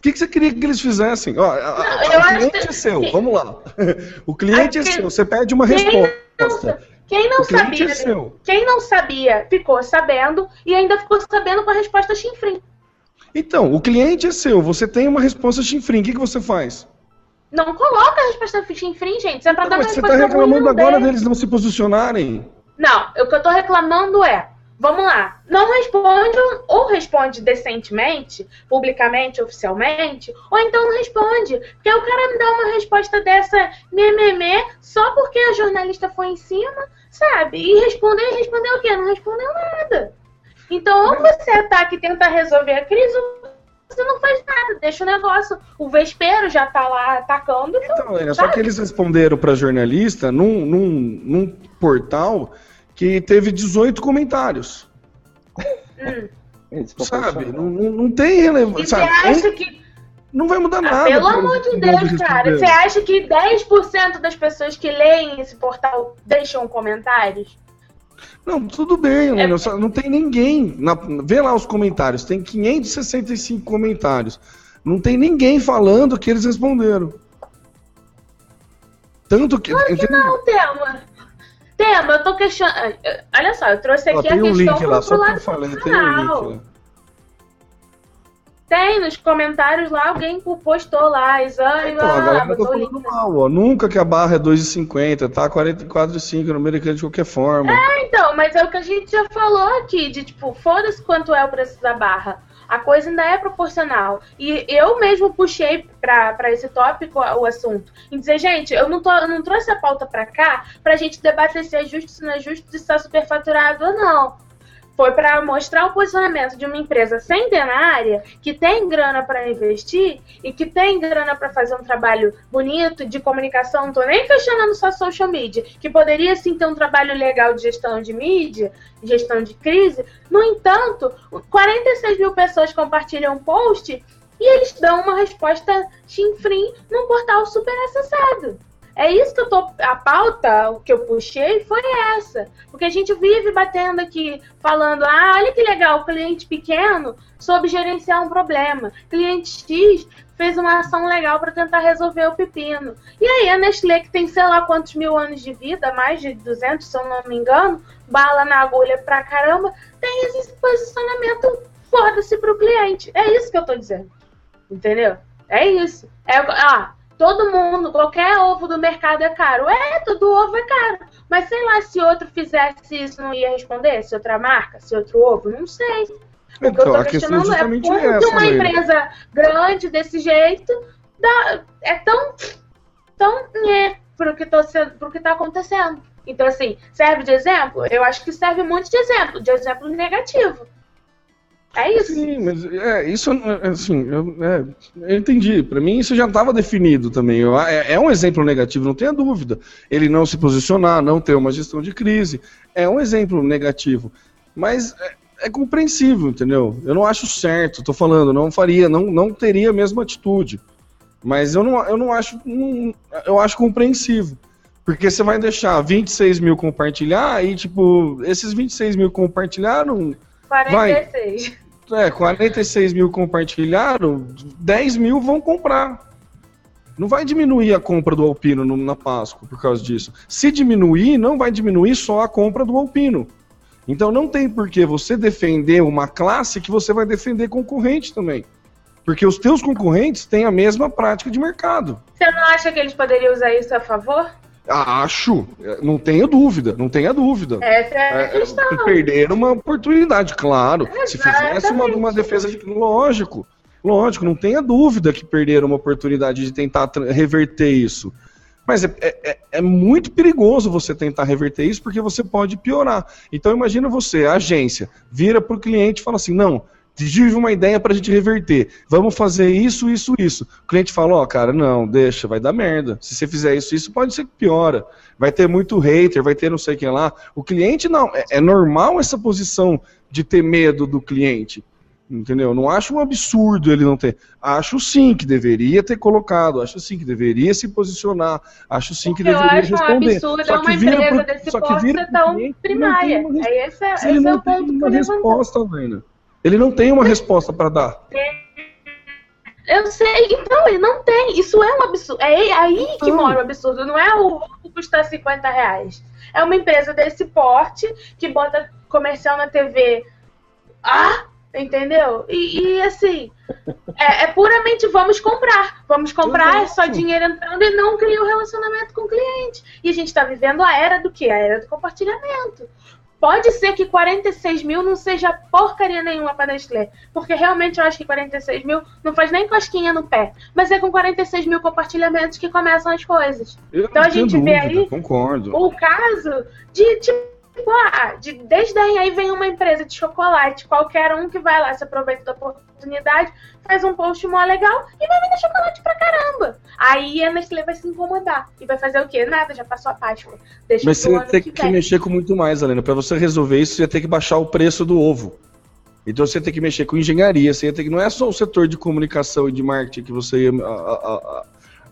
que, que você queria que eles fizessem? Ó, eu o cliente que- é seu, vamos lá. O cliente é seu, você pede uma resposta. Quem não sabia. é. Quem não sabia ficou sabendo e ainda ficou sabendo com a resposta chinfrim. Então, o cliente é seu, você tem uma resposta chinfrim, o que, que você faz? Não coloca a resposta chinfrim, gente. Isso é pra Não, dar uma mas você está reclamando agora deve. deles não se posicionarem. Não, o que eu tô reclamando é, vamos lá, não responde ou responde decentemente, publicamente, oficialmente, ou então não responde. Porque o cara me dá uma resposta dessa mememê só porque a jornalista foi em cima, sabe? E responder, respondeu o quê? Não respondeu nada. Então, ou você ataca e tenta resolver a crise, ou você não faz nada, deixa o negócio. O vespeiro já tá lá atacando. Então, Helena, só sabe? que eles responderam para jornalista num, num, num portal que teve 18 comentários. Sabe? Não, não, não tem E relevância. você sabe? acha que Não vai mudar Ah, nada. pelo pra amor de Deus, cara. Você acha que 10% das pessoas que leem esse portal deixam comentários? Não, tudo bem, É só não tem ninguém. Na, vê lá os comentários, tem 565 comentários. Não tem ninguém falando que eles responderam. Tanto que. entendeu? Não, Tema. Tema, eu tô questionando. Olha só, eu trouxe Ó, aqui tem a um questão link lá, pro só que eu lado falei, tem um profissional. link lá. Tem nos comentários lá, alguém postou lá, exame, Então, a lá, galera tá botou falando link. mal, ó. Nunca que a barra é 2,50, tá 44,5 no americano de qualquer forma. Então, mas é o que a gente já falou aqui, de tipo, foda-se quanto é o preço da barra. A coisa ainda é proporcional. E eu mesmo puxei pra, pra esse tópico o assunto. Em dizer, gente, eu não, tô, eu não trouxe a pauta pra cá pra gente debater se é justo, se não é justo, se está superfaturado ou não. Foi pra mostrar o posicionamento de uma empresa centenária que tem grana pra investir e que tem grana pra fazer um trabalho bonito de comunicação. Não tô nem questionando só social media, que poderia sim ter um trabalho legal de gestão de mídia, gestão de crise. No entanto, 46 mil pessoas compartilham um post e eles dão uma resposta chinfrim num portal super acessado. É isso que eu tô. A pauta, o que eu puxei foi essa. Porque a gente vive batendo aqui, falando: ah, olha que legal, cliente pequeno soube gerenciar um problema. Cliente X fez uma ação legal para tentar resolver o pepino. E aí a Nestlé, que tem sei lá quantos mil anos de vida, mais de 200, se eu não me engano, bala na agulha pra caramba, tem esse posicionamento foda-se pro cliente. É isso que eu tô dizendo. Entendeu? É isso. É, ah, todo mundo, qualquer ovo do mercado é caro. É, todo ovo é caro. Mas sei lá, se outro fizesse isso, não ia responder? Se outra marca, se outro ovo, não sei. O então, que eu tô questionando é como é uma empresa grande desse jeito dá, é tão, tão é, pro que, tô, pro que tá acontecendo. Então, assim, serve de exemplo? Eu acho que serve muito de exemplo, de exemplo negativo. É isso. Sim, mas é, isso, assim, eu, é, eu entendi. Para mim, isso já estava definido também. Eu, é, é, um exemplo negativo, não tenha dúvida. Ele não se posicionar, não ter uma gestão de crise, é um exemplo negativo. Mas é, é compreensível, entendeu? Eu não acho certo, tô falando, não faria, não, não teria a mesma atitude. Mas eu não, eu não acho. Não, eu acho compreensivo. Porque você vai deixar 26 mil compartilhar e, tipo, esses 26 mil compartilharam 46. Vai, é, 46 mil compartilharam, 10 mil vão comprar. Não vai diminuir a compra do Alpino no, na Páscoa por causa disso. Se diminuir, não vai diminuir só a compra do Alpino. Então não tem por que você defender uma classe que você vai defender concorrente também. Porque os teus concorrentes têm a mesma prática de mercado. Você não acha que eles poderiam usar isso a favor? Acho, não tenho dúvida, não tenha dúvida. Essa é a é, questão. É, perder uma oportunidade, claro. Se fizesse uma, uma defesa de. Lógico, lógico, não tenha dúvida que perderam uma oportunidade de tentar reverter isso. Mas é, é, é, muito perigoso você tentar reverter isso porque você pode piorar. Então imagina você, a agência, vira para o cliente e fala assim, não, tive uma ideia para a gente reverter. Vamos fazer isso, isso, isso. O cliente fala, ó, oh, cara, não, deixa, vai dar merda. Se você fizer isso, isso pode ser que piora. Vai ter muito hater, vai ter não sei quem lá. O cliente não, é, é normal essa posição de ter medo do cliente. Entendeu? Não acho um absurdo ele não ter. Acho sim que deveria ter colocado, acho sim que deveria se posicionar, acho sim que deveria eu acho responder. Um absurdo só é que vira pro, desse que vira tão primária. Esse é, esse é o ponto uma resposta, velho. Ele não tem uma resposta para dar. Eu sei, então, ele não tem. Isso é um absurdo. É aí que mora o absurdo. Não é o que custa 50 reais. É uma empresa desse porte que bota comercial na TV. Ah! Entendeu? E, e assim, é, é, puramente vamos comprar. Vamos comprar, é só dinheiro entrando e não cria o um relacionamento com o cliente. E a gente está vivendo a era do quê? A era do compartilhamento. Pode ser que 46 mil não seja porcaria nenhuma para Nestlé, porque realmente eu acho que 46 mil não faz nem cosquinha no pé. Mas é com 46 mil compartilhamentos que começam as coisas. Eu então a gente dúvida, vê aí concordo. o caso de tipo ah, de, desde aí vem uma empresa de chocolate, qualquer um que vai lá se aproveita da oportunidade, faz um post mó legal e vai vender chocolate pra caramba. Aí a Nestlé vai se incomodar. E vai fazer o quê? Nada, já passou a Páscoa. Deixa Mas você tem que, que mexer com muito mais, Helena. Pra você resolver isso, você ia ter que baixar o preço do ovo. Então você tem que mexer com engenharia, você ia ter que. Não é só o setor de comunicação e de marketing que você ia a, a, a,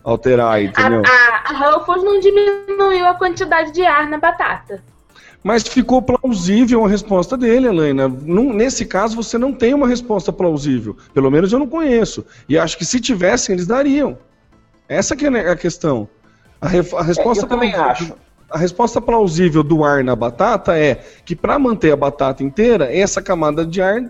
alterar, entendeu? A, a, a Ruffles não diminuiu a quantidade de ar na batata. Mas ficou plausível a resposta dele, Helena. nesse caso, você não tem uma resposta plausível. Pelo menos eu não conheço. E acho que se tivessem, eles dariam. Essa que é a questão. A, re, a resposta é, eu também acho. A resposta plausível do ar na batata é que para manter a batata inteira, essa camada de ar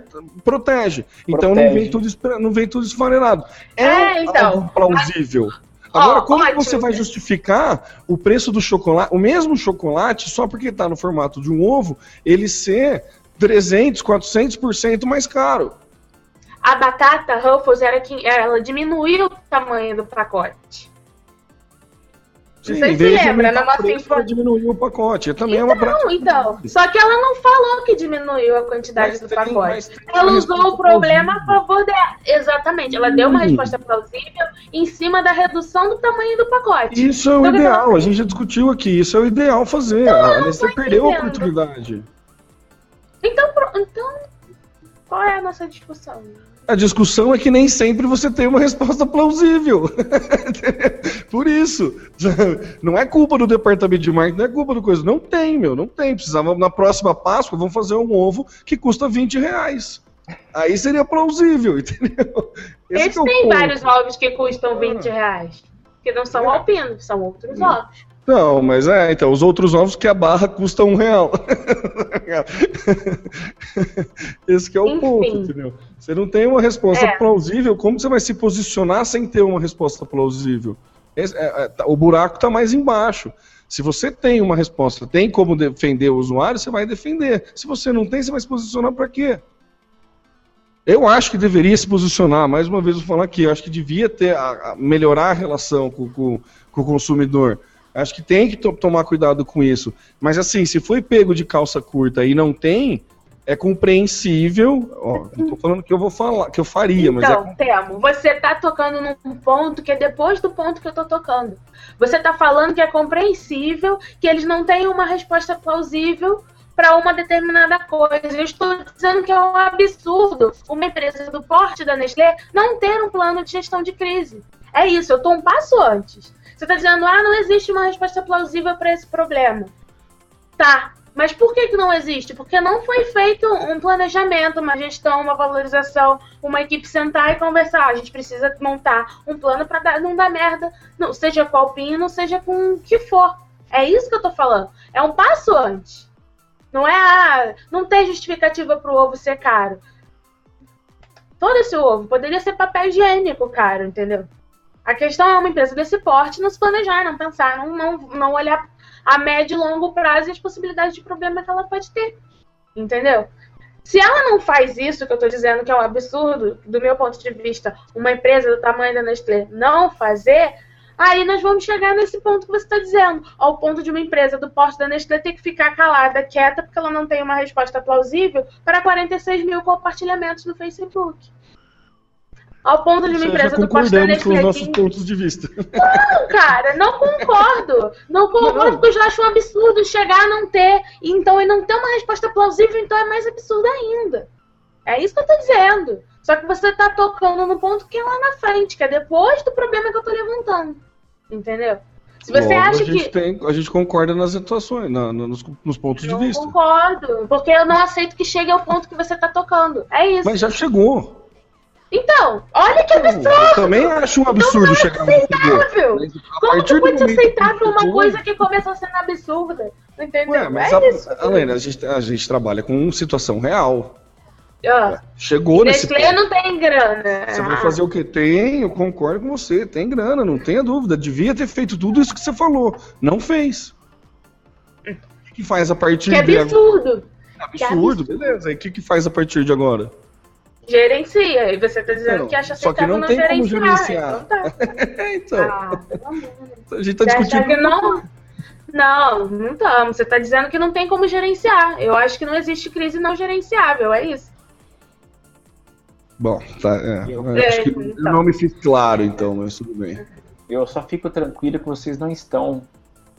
protege. Então protege. não vem tudo não vem tudo esfarelado. É, é então, plausível. Agora, oh, como ótimo. você vai justificar o preço do chocolate, o mesmo chocolate, só porque está no formato de um ovo, ele ser 300, 400% mais caro? A batata Ruffles, era que ela diminuiu o tamanho do pacote. Sim, Você se lembra, na nossa info... diminuiu o pacote. Também então, é uma então, prática. Então, só que ela não falou que diminuiu a quantidade mas do tem, pacote. Ela usou o problema a favor dela. Exatamente. Ela hum. deu uma resposta plausível em cima da redução do tamanho do pacote. Isso é o então, ideal. A gente já discutiu aqui. Isso é o ideal fazer. Então, a Nestlé perdeu a oportunidade. Então, então, qual é a nossa discussão? A discussão é que nem sempre você tem uma resposta plausível. Por isso. Não é culpa do departamento de marketing, não é culpa do coisa. Não tem, meu, não tem. Precisava, na próxima Páscoa, vamos fazer um ovo que custa 20 reais. Aí seria plausível, entendeu? Esse Eles é têm vários ovos que custam 20 ah. reais. Que não são é. alpinos, são outros ovos. Não, mas é, então, os outros ovos que a barra custa um real. Esse é o Enfim. ponto, entendeu? Você não tem uma resposta é. plausível, como você vai se posicionar sem ter uma resposta plausível? Esse, é, é, tá, o buraco está mais embaixo. Se você tem uma resposta, tem como defender o usuário, você vai defender. Se você não tem, você vai se posicionar para quê? Eu acho que deveria se posicionar, mais uma vez vou falar aqui, eu acho que devia ter a, a melhorar a relação com, com, com o consumidor. Acho que tem que to tomar cuidado com isso. Mas assim, se foi pego de calça curta e não tem, é compreensível. Ó, não tô falando que eu vou falar, que eu faria, mas. Então, é... Temo, você tá tocando num ponto que é depois do ponto que eu tô tocando. Você tá falando que é compreensível, que eles não têm uma resposta plausível para uma determinada coisa. Eu estou dizendo que é um absurdo uma empresa do porte da Nestlé não ter um plano de gestão de crise. É isso, eu estou um passo antes. Você está dizendo, ah, não existe uma resposta plausível para esse problema. Tá, mas por que, que não existe? Porque não foi feito um planejamento, uma gestão, uma valorização, uma equipe sentar e conversar. A gente precisa montar um plano para não dar merda, não, seja com alpino, seja com o que for. É isso que eu tô falando. É um passo antes. Não é, ah, não tem justificativa para o ovo ser caro. Todo esse ovo poderia ser papel higiênico caro, entendeu? A questão é uma empresa desse porte não se planejar, não pensar, não, não, não olhar a médio e longo prazo e as possibilidades de problema que ela pode ter. Entendeu? Se ela não faz isso, que eu estou dizendo que é um absurdo, do meu ponto de vista, uma empresa do tamanho da Nestlé não fazer, aí nós vamos chegar nesse ponto que você está dizendo, ao ponto de uma empresa do porte da Nestlé ter que ficar calada, quieta, porque ela não tem uma resposta plausível para 46 mil compartilhamentos no Facebook. Ao ponto de uma empresa do concordamos com os nossos pontos de vista. Não, cara, não concordo. Não concordo não. porque eu já acho um absurdo chegar a não ter. Então, e não ter uma resposta plausível, então é mais absurdo ainda. É isso que eu tô dizendo. Só que você tá tocando no ponto que é lá na frente, que é depois do problema que eu tô levantando. Entendeu? Se você Logo, acha a gente que. Tem, a gente concorda nas atuações, na, nos, nos, pontos de vista. Eu concordo, porque eu não aceito que chegue ao ponto que você tá tocando. É isso. Mas já chegou. Então, olha que absurdo! Eu também acho um absurdo não é chegar aceitável. Como que pode ser aceitável uma coisa que começou sendo absurda? Entendeu? Ué, mas é a, isso. Helena, a gente, a gente trabalha com situação real. Ah. Chegou nesse ponto. não tem grana. Você vai fazer o que? Tem, eu concordo com você. Tem grana, não tenha dúvida. Devia ter feito tudo isso que você falou. Não fez. O que faz a partir que de absurdo. É absurdo, que absurdo, beleza. E o que, que faz a partir de agora? Gerencia. E você tá dizendo não, que acha aceitável não, não tem gerenciar. Como gerenciar. Então, tá. então. Ah, a gente tá discutindo. Que não... Não, não estamos. Você está dizendo que não tem como gerenciar. Eu acho que não existe crise não gerenciável, é isso. Bom, tá, é. Eu, é, acho que então. eu não me fiz claro, então, mas tudo bem. Eu só fico tranquilo que vocês não estão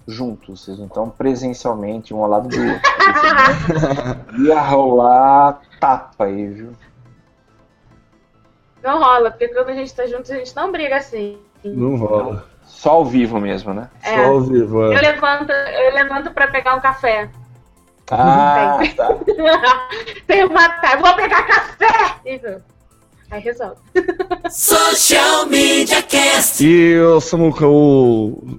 juntos, vocês não estão presencialmente um ao lado do outro. Ia rolar tapa aí, viu? Não rola, porque quando a gente tá junto, a gente não briga assim. Não rola. Só ao vivo mesmo, né? É. Só ao vivo, é. Eu levanto, eu levanto pra pegar um café. Ah, Tem. tá. Tem uma tá, vou pegar café! Aí resolve. Social Media Cast. E o Samuca, o.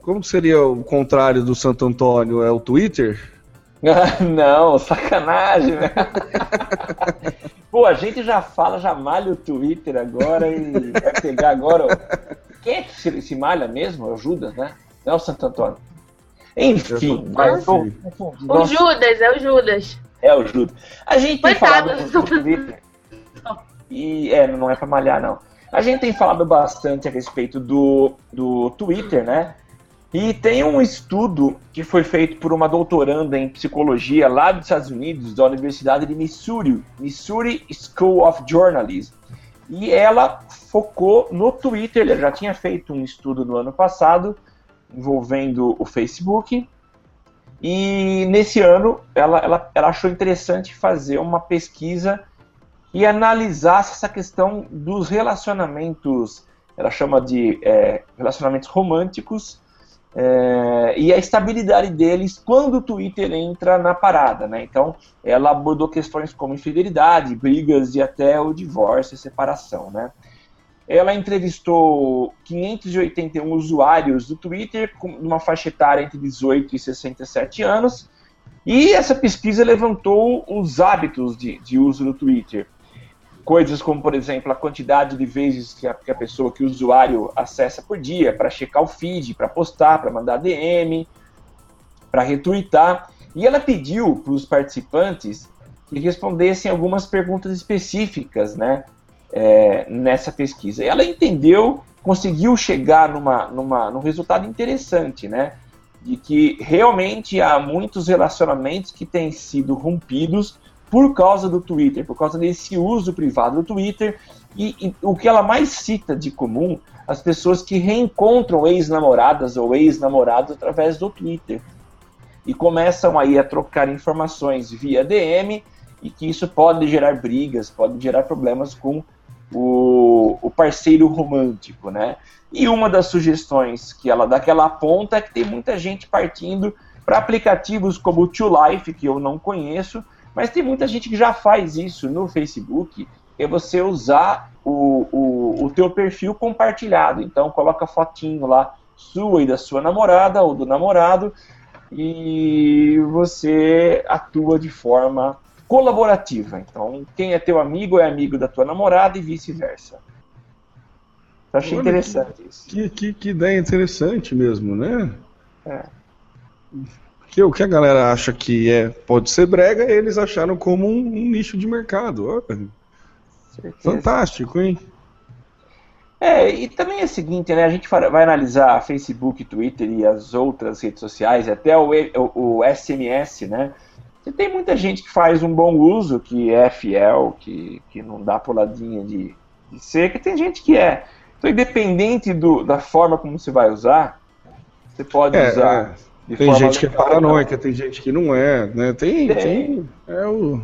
Como seria o contrário do Santo Antônio? É o Twitter? Não, sacanagem, né? Pô, a gente já fala, já malha o Twitter agora e vai pegar agora. Quem é que se, se malha mesmo? É o Judas, né? Não é o Santo Antônio. Enfim, mas. O, o Judas, é o Judas. É o Judas. A gente tem falado no Twitter. E é, não é pra malhar, não. A gente tem falado bastante a respeito do, do Twitter, né? E tem um estudo que foi feito por uma doutoranda em psicologia lá dos Estados Unidos, da Universidade de Missouri, Missouri School of Journalism. E ela focou no Twitter, ela já tinha feito um estudo no ano passado envolvendo o Facebook. E nesse ano ela, ela, ela achou interessante fazer uma pesquisa e analisasse essa questão dos relacionamentos, ela chama de é, relacionamentos românticos, é, e a estabilidade deles quando o Twitter entra na parada, né? Então, ela abordou questões como infidelidade, brigas e até o divórcio e separação, né? Ela entrevistou 581 usuários do Twitter, com uma faixa etária entre 18 e 67 anos, e essa pesquisa levantou os hábitos de, de uso do Twitter. Coisas como, por exemplo, a quantidade de vezes que a, que a pessoa, que o usuário acessa por dia para checar o feed, para postar, para mandar DM, para retweetar. E ela pediu para os participantes que respondessem algumas perguntas específicas né, é, nessa pesquisa. Ela entendeu, conseguiu chegar numa, numa, num resultado interessante, né? De que realmente há muitos relacionamentos que têm sido rompidos por causa do Twitter, por causa desse uso privado do Twitter. E, e o que ela mais cita de comum, as pessoas que reencontram ex-namoradas ou ex-namorados através do Twitter. E começam aí a trocar informações via DM e que isso pode gerar brigas, pode gerar problemas com o, o parceiro romântico, né? E uma das sugestões que ela dá que ela aponta é que tem muita gente partindo para aplicativos como o Two Life, que eu não conheço, mas tem muita gente que já faz isso no Facebook, é você usar o, o, o teu perfil compartilhado. Então coloca fotinho lá sua e da sua namorada ou do namorado e você atua de forma colaborativa. Então, quem é teu amigo é amigo da tua namorada e vice-versa. Eu achei Olha, interessante que, isso. Que, que, que ideia interessante mesmo, né? É. Que o que a galera acha que é pode ser brega, eles acharam como um, um nicho de mercado. Fantástico, hein? É, e também é o seguinte, né? A gente vai analisar Facebook, Twitter e as outras redes sociais, até o, o, o SMS, né? E tem muita gente que faz um bom uso, que é fiel, que, que não dá puladinha de, de seca, tem gente que é. Então, independente do, da forma como você vai usar, você pode É, usar. de Tem gente que é paranoica, tem gente que não é, né? Tem, Tem. tem, é o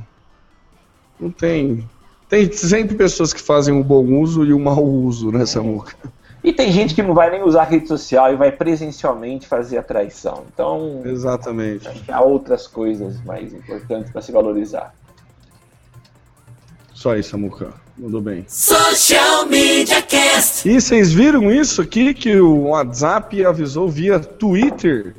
não tem. Tem sempre pessoas que fazem um bom uso e um mau uso nessa muca. E tem gente que não vai nem usar a rede social e vai presencialmente fazer a traição. Então, Exatamente. acho que há outras coisas mais importantes para se valorizar. Só isso, Samuca. Mandou bem. Social Media Cast. E vocês viram isso aqui que o WhatsApp avisou via Twitter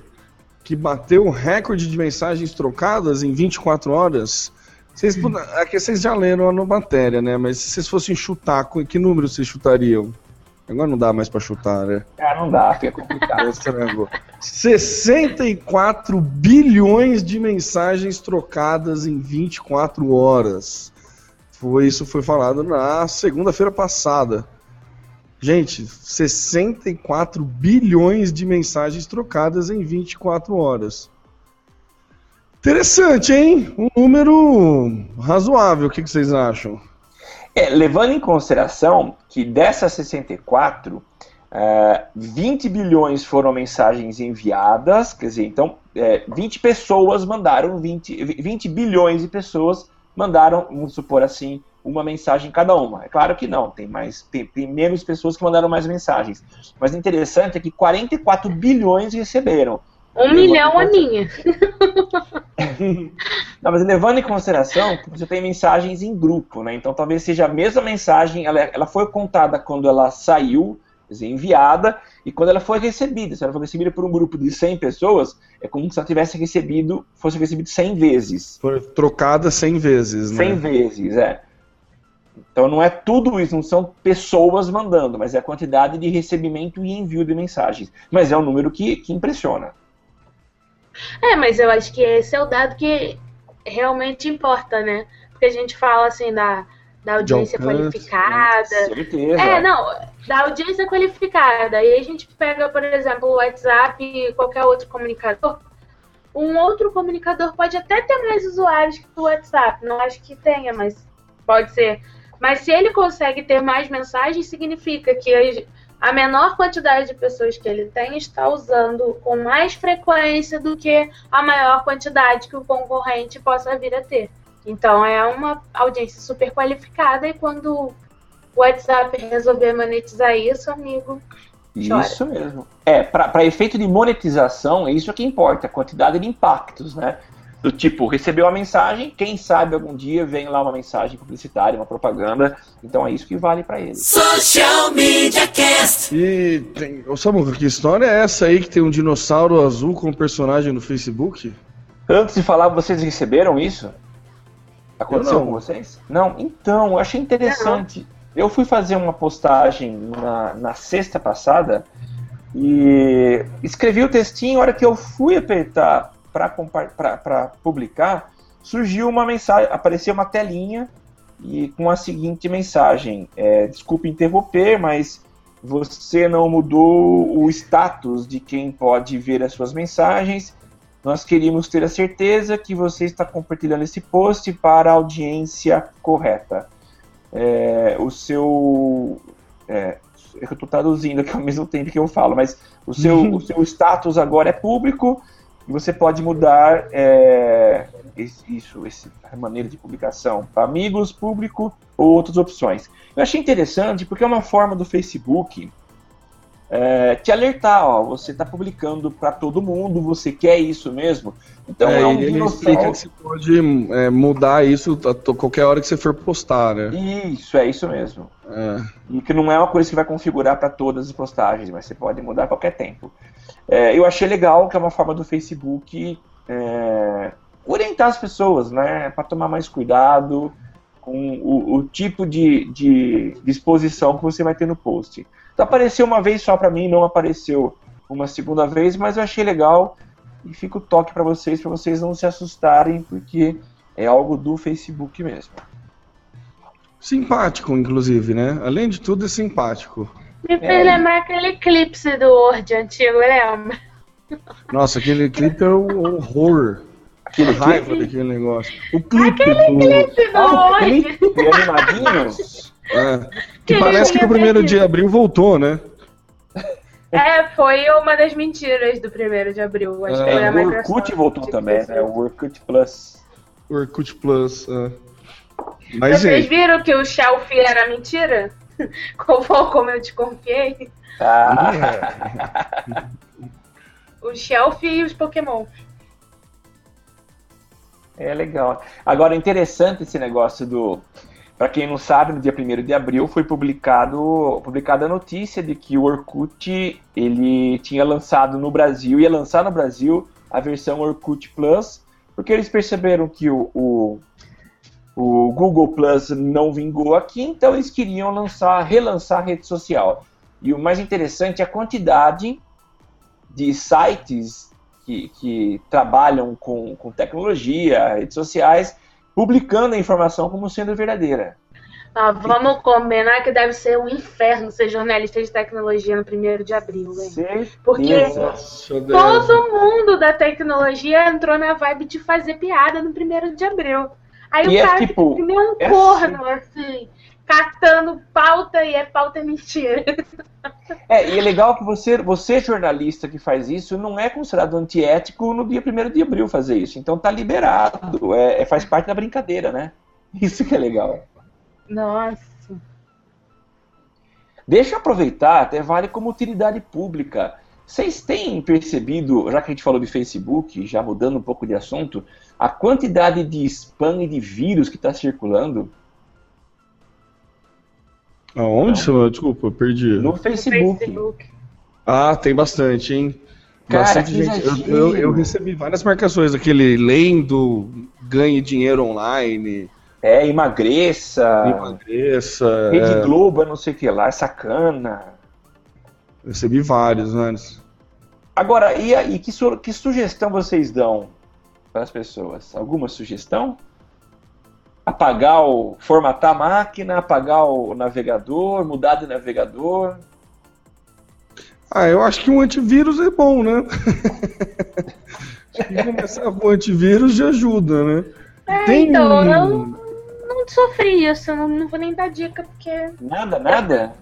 que bateu o recorde de mensagens trocadas em 24 horas? Vocês, é que vocês já leram a matéria, né? Mas se vocês fossem chutar, que número vocês chutariam? Agora não dá mais pra chutar, né? Ah, não dá, fica complicado. Estragou. 64 bilhões de mensagens trocadas em 24 horas. Foi isso foi falado na segunda-feira passada. Gente, 64 bilhões de mensagens trocadas em 24 horas. Interessante, hein? Um número razoável. O que vocês acham? É, levando em consideração que dessas 64, é, 20 bilhões foram mensagens enviadas, quer dizer, então é, 20 pessoas mandaram, 20, 20 bilhões de pessoas mandaram, vamos supor assim, uma mensagem cada uma. É claro que não, tem mais, tem, tem menos pessoas que mandaram mais mensagens. Mas o interessante é que 44 bilhões receberam. Um milhão a minha. Não, mas levando em consideração que você tem mensagens em grupo, né? Então talvez seja a mesma mensagem, ela, ela foi contada quando ela saiu, dizer, enviada, e quando ela foi recebida. Se ela foi recebida por um grupo de 100 pessoas, é como se ela tivesse recebido, fosse recebido 100 vezes. Foi trocada 100 vezes, né? 100 vezes, é. Então não é tudo isso, não são pessoas mandando, mas é a quantidade de recebimento e envio de mensagens. Mas é um número que, que impressiona. É, mas eu acho que esse é o dado que realmente importa, né? Porque a gente fala assim da, da audiência alcance, qualificada. Certeza. É, não, da audiência qualificada. E aí a gente pega, por exemplo, o WhatsApp e qualquer outro comunicador. Um outro comunicador pode até ter mais usuários que o WhatsApp. Não acho que tenha, mas pode ser. Mas se ele consegue ter mais mensagens, significa que a menor quantidade de pessoas que ele tem está usando com mais frequência do que a maior quantidade que o concorrente possa vir a ter. Então é uma audiência super qualificada e quando o WhatsApp resolver monetizar isso, amigo, chora. Isso mesmo. É, para efeito de monetização, é isso que importa, a quantidade de impactos, né? Do tipo, recebeu uma mensagem, quem sabe algum dia vem lá uma mensagem publicitária, uma propaganda, então é isso que vale para ele. Social Media Cast. E tem. Ô Samuca, que história é essa aí que tem um dinossauro azul como personagem no Facebook? Antes de falar, vocês receberam isso? Aconteceu com vocês? Não? Então, eu achei interessante. Eu fui fazer uma postagem na, na sexta passada e escrevi o textinho. A hora que eu fui apertar para publicar, surgiu uma mensagem, apareceu uma telinha e com a seguinte mensagem: é, Desculpe interromper, mas você não mudou o status de quem pode ver as suas mensagens. Nós queríamos ter a certeza que você está compartilhando esse post para a audiência correta. É, o seu. É, eu estou traduzindo aqui ao mesmo tempo que eu falo, mas o seu, o seu status agora é público e você pode mudar é, isso, esse, a maneira de publicação para amigos, público ou outras opções. Eu achei interessante porque é uma forma do Facebook é, te alertar, ó, você está publicando para todo mundo, você quer isso mesmo. Então é, É, um ele, explica que você pode é, mudar isso a qualquer hora que você for postar, né? Isso, é isso mesmo. É. E que não é uma coisa que vai configurar para todas as postagens, mas você pode mudar a qualquer tempo. É, eu achei legal que é uma forma do Facebook é, orientar as pessoas, né, para tomar mais cuidado com o, o tipo de, de disposição que você vai ter no post. Apareceu uma vez só para mim, não apareceu uma segunda vez, mas eu achei legal e fica o toque para vocês, para vocês não se assustarem, porque é algo do Facebook mesmo. Simpático, inclusive, né? Além de tudo, é simpático. Me fez lembrar aquele eclipse do Word antigo, lembra? Nossa, aquele clipe é um horror. Aquele raiva daquele negócio. O clipe do. Eclipse do Word! E animadinhos? É, que Que parece que no ele primeiro de abril voltou, né? É, foi uma das mentiras do primeiro de abril. Acho que foi É, a o. Orkut voltou que também, né? O Orkut Plus. Orkut Plus. é. Mas, Vocês gente, viram que o Shelfie era mentira? Como, como eu desconfiei? Ah, O Shelfie e os Pokémon. é legal. Agora, interessante esse negócio do. Para quem não sabe, no dia 1 de abril foi publicado, publicada a notícia de que o Orkut ele tinha lançado no Brasil, ia lançar no Brasil a versão Orkut Plus, porque eles perceberam que o, o, o Google Plus não vingou aqui, então eles queriam lançar, relançar a rede social. E o mais interessante é a quantidade de sites que, que trabalham com, com tecnologia, redes sociais, publicando a informação como sendo verdadeira. Ah, vamos combinar que deve ser um inferno ser jornalista de tecnologia no 1 de abril, hein? Certeza. Porque nossa, Deus. todo mundo da tecnologia entrou na vibe de fazer piada no 1 de abril. Aí E o é cara tipo, fica que nem um é corno, assim, catando pauta e é pauta mentira. É, e é legal que você, você, jornalista que faz isso, não é considerado antiético no dia 1 de abril fazer isso. Então tá liberado, é, é- faz parte da brincadeira, né? Isso que é legal. Nossa. Deixa eu aproveitar, até vale como utilidade pública. Vocês têm percebido, já que a gente falou de Facebook, já mudando um pouco de assunto, a quantidade de spam e de vírus que está circulando Aonde, Samuel? Desculpa, eu perdi. no Facebook? Facebook. Ah, tem bastante, hein? Cara, Bastante gente. Eu, eu- eu recebi várias marcações, aquele lendo, ganhe dinheiro online, É, emagreça, emagreça. Rede é, Globo, é não sei o que lá, é sacana. recebi vários, né? Agora, e aí, que, su- que sugestão vocês dão para as pessoas? Alguma sugestão? Apagar o. formatar a máquina, apagar o navegador, mudar de navegador. Ah, eu acho que um antivírus é bom, né? acho que começar com antivírus já ajuda, né? É, Tem então, um- eu não sofri isso, não, não vou nem dar dica, porque Nada, nada?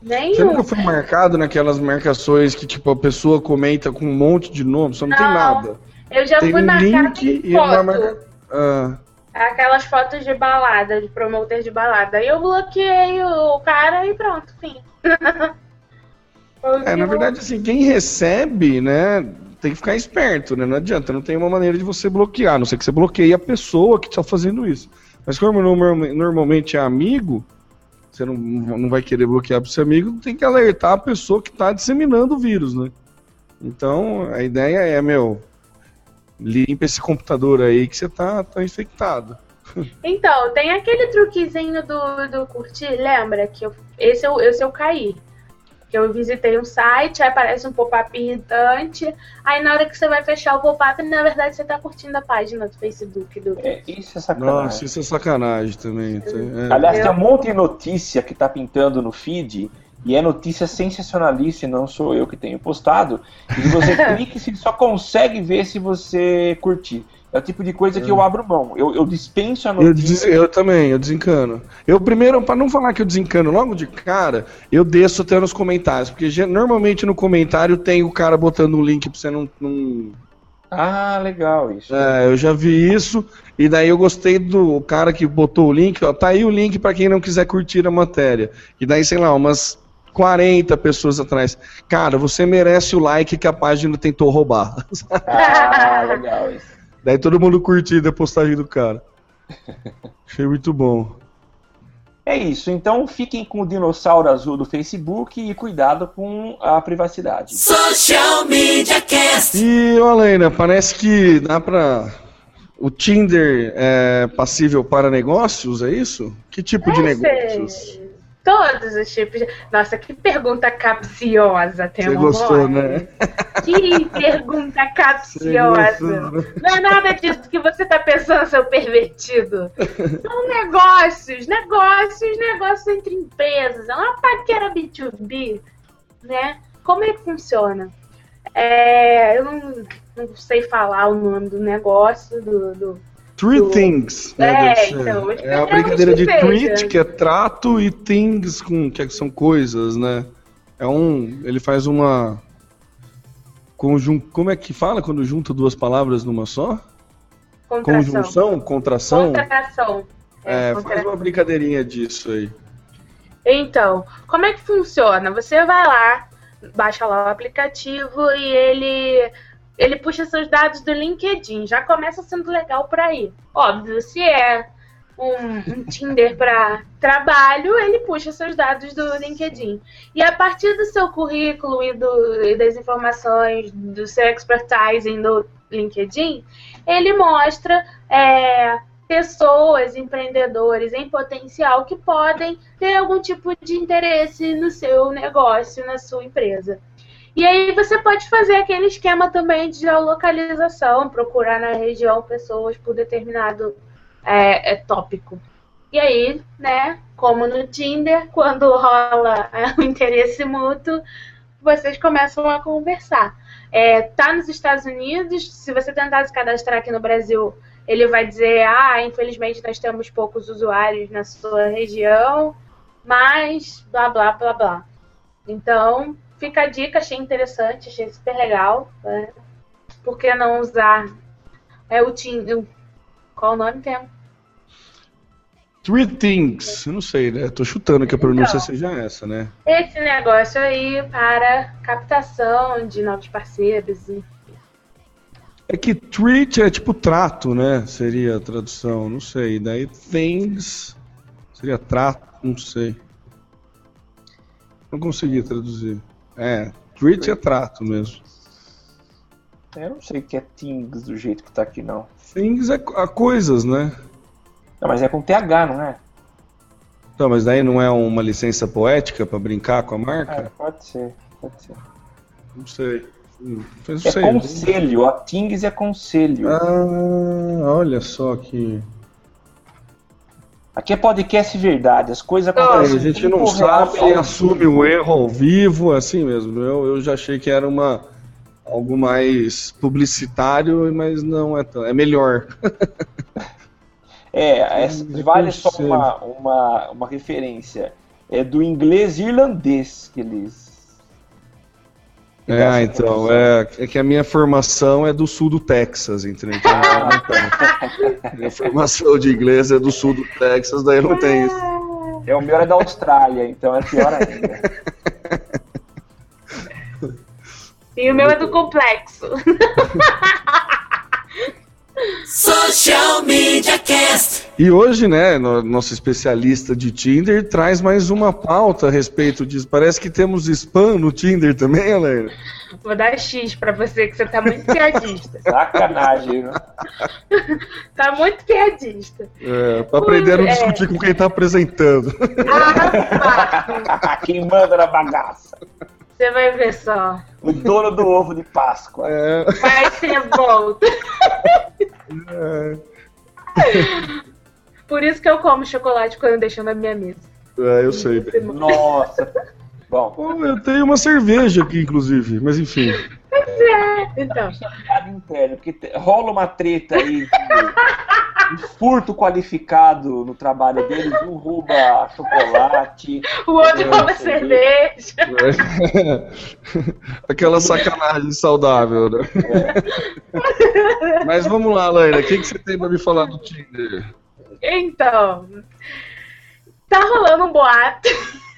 nem Você nunca foi marcado naquelas marcações que, tipo, a pessoa comenta com um monte de nome, só não, tem Não. nada. Eu já Tem fui um marcada link em e ela foto. marca- Ah, Aquelas fotos de balada, de promoter de balada. Aí eu bloqueei o cara e pronto, fim. É, na verdade, assim, quem recebe, né, tem que ficar esperto, né? Não adianta, não tem uma maneira de você bloquear, a não sei que você bloqueie a pessoa que está fazendo isso. Mas como normalmente é amigo, você não, não vai querer bloquear para seu amigo, tem que alertar a pessoa que está disseminando o vírus, né? Então, a ideia é, meu, limpa esse computador aí que você tá, tá infectado. Então, tem aquele truquezinho do, do curtir, lembra? Que eu, esse, eu, esse eu caí. Que eu visitei um site, aí aparece um pop-up irritante, aí na hora que você vai fechar o pop-up, na verdade você tá curtindo a página do Facebook. Do... É, isso é sacanagem. Nossa, isso é sacanagem também. É. Aliás, tem um monte de notícia que tá pintando no feed e é notícia sensacionalista, e não sou eu que tenho postado, e você clica e só consegue ver se você curtir. É o tipo de coisa que eu é. abro mão. Eu, eu dispenso a notícia. Eu, des, eu também, eu desencano. Eu primeiro, para não falar que eu desencano logo de cara, eu desço até nos comentários. Porque normalmente no comentário tem o cara botando um link pra você não. não... Ah, legal isso. É, eu já vi isso. E daí eu gostei do cara que botou o link, ó. Tá aí o link para quem não quiser curtir a matéria. E daí, sei lá, umas 40 pessoas atrás. Cara, você merece o like que a página tentou roubar. Ah, legal isso. Daí todo mundo curtiu a postagem do cara. Achei muito bom. É isso, então fiquem com o dinossauro azul do Facebook e cuidado com a privacidade. Social Media Cast. E, Helena, parece que dá pra. O Tinder é passível para negócios, é isso? Que tipo é de negócios? Todos os tipos. Nossa, que pergunta capciosa, tem Você gostou, né? Que pergunta capciosa. Né? Não é nada disso que você tá pensando, seu pervertido. São negócios, negócios, negócios entre empresas. É uma paquera B2B, né? Como é que funciona? É, eu não, não sei falar o nome do negócio, do, do Three do... Things. Né, é, então, é a brincadeira de treat, que é trato, e things, com, que são coisas, né? É um. Ele faz uma. Conjun... Como é que fala quando junta duas palavras numa só? Contração. Conjunção? Contração? Contração. É, é faz uma brincadeirinha disso aí. Então, como é que funciona? Você vai lá, baixa lá o aplicativo e ele ele puxa seus dados do LinkedIn. Já começa sendo legal por aí. Óbvio, se é um, um Tinder para trabalho, ele puxa seus dados do LinkedIn. E a partir do seu currículo e, do, e das informações do seu expertise no LinkedIn, ele mostra é, pessoas, empreendedores em potencial que podem ter algum tipo de interesse no seu negócio, na sua empresa. E aí você pode fazer aquele esquema também de geolocalização, procurar na região pessoas por determinado é, é, tópico. E aí, né, como no Tinder, quando rola é, o interesse mútuo, vocês começam a conversar. É, tá nos Estados Unidos, se você tentar se cadastrar aqui no Brasil, ele vai dizer, ah, infelizmente nós temos poucos usuários na sua região, mas blá blá blá blá. Então, Fica a dica, achei interessante, achei super legal. Né? Por que não usar é, o Tinder? Qual o nome tem? Three Things, eu não sei, né? Tô chutando que a pronúncia então, seja essa, né? Esse negócio aí para captação de novos parceiros. E... É que treat é tipo trato, né? Seria a tradução, não sei. Daí things seria trato, não sei. Não consegui traduzir. É, treat é trato mesmo. Eu não sei o que é things do jeito que tá aqui, não. Things é a coisas, né? Não, mas é com TH, não é? Então, mas daí não é uma licença poética para brincar com a marca? É, pode ser, pode ser. Não sei. Não é sei. conselho, a Things é conselho. Ah, olha só que. Aqui é podcast verdade, as coisas acontecem. a gente não sabe e assume o erro ao vivo, assim mesmo. Eu, eu já achei que era uma algo mais publicitário, mas não é tão. É melhor. é, é vale só uma, uma, uma referência. É do inglês irlandês que eles. É, então, é, é que a minha formação é do sul do Texas, entendeu? Então, a minha formação de inglês é do sul do Texas, daí não tem isso. É, o meu é da Austrália, então é pior ainda. E o meu é do complexo. Social Media Cast. E hoje, né, no- nosso especialista de Tinder traz mais uma pauta a respeito disso. Parece que temos spam no Tinder também, Helena. Vou dar X pra você, que você tá muito piadista. Sacanagem, né? Tá muito piadista. É, pra aprender a não É. discutir com quem tá apresentando. Ah, Quem manda na bagaça? Você vai ver só. O dono do ovo de Páscoa. É, Vai ser volta. é, Por isso que eu como chocolate quando deixo na minha mesa. é, eu sei. Nossa. Bom, Bom, eu tenho uma cerveja aqui, inclusive, mas enfim. Então, piada interna, porque te- rola uma treta aí de furto qualificado no trabalho deles, um rouba chocolate. o outro É, rouba cerveja. cerveja. Aquela sacanagem saudável, né? Mas vamos lá, Laila, o que, que você tem pra me falar do Tinder? Então, tá rolando um boato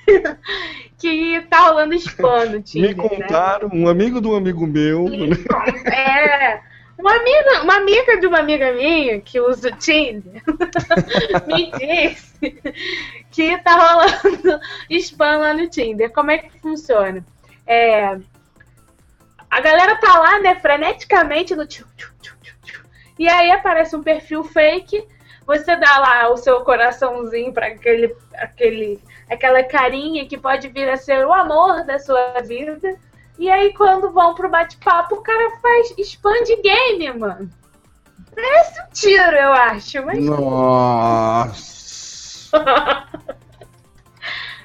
que tá rolando spam no Me Tinder, né? contaram, um amigo de um amigo meu. né? É. Uma amiga, uma amiga de uma amiga minha que usa o Tinder me disse que tá rolando spam lá no Tinder. Como é que funciona? É, a galera tá lá, né, freneticamente no tchu, tchu, tchu, tchu, e aí aparece um perfil fake. Você dá lá o seu coraçãozinho para aquele, aquele, aquela carinha que pode vir a ser o amor da sua vida. E aí, quando vão pro bate-papo, o cara faz de game, mano. Parece um tiro, eu acho. Mas... Nossa.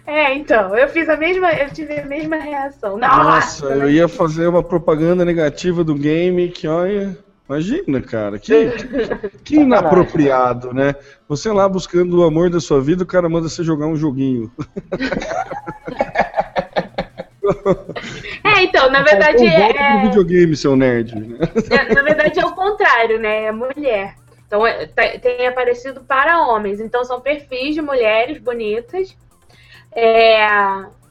É, então, eu fiz a mesma. Eu tive a mesma reação. Nossa, Nossa! eu ia fazer uma propaganda negativa do game que, olha. Imagina, cara, que, que inapropriado, né? Você lá buscando o amor da sua vida, o cara manda você jogar um joguinho. É, então, na verdade pro é, videogame, seu nerd. né? é- na verdade é o contrário, né? É mulher. Então é- tá- tem aparecido para homens. Então são perfis de mulheres bonitas. é,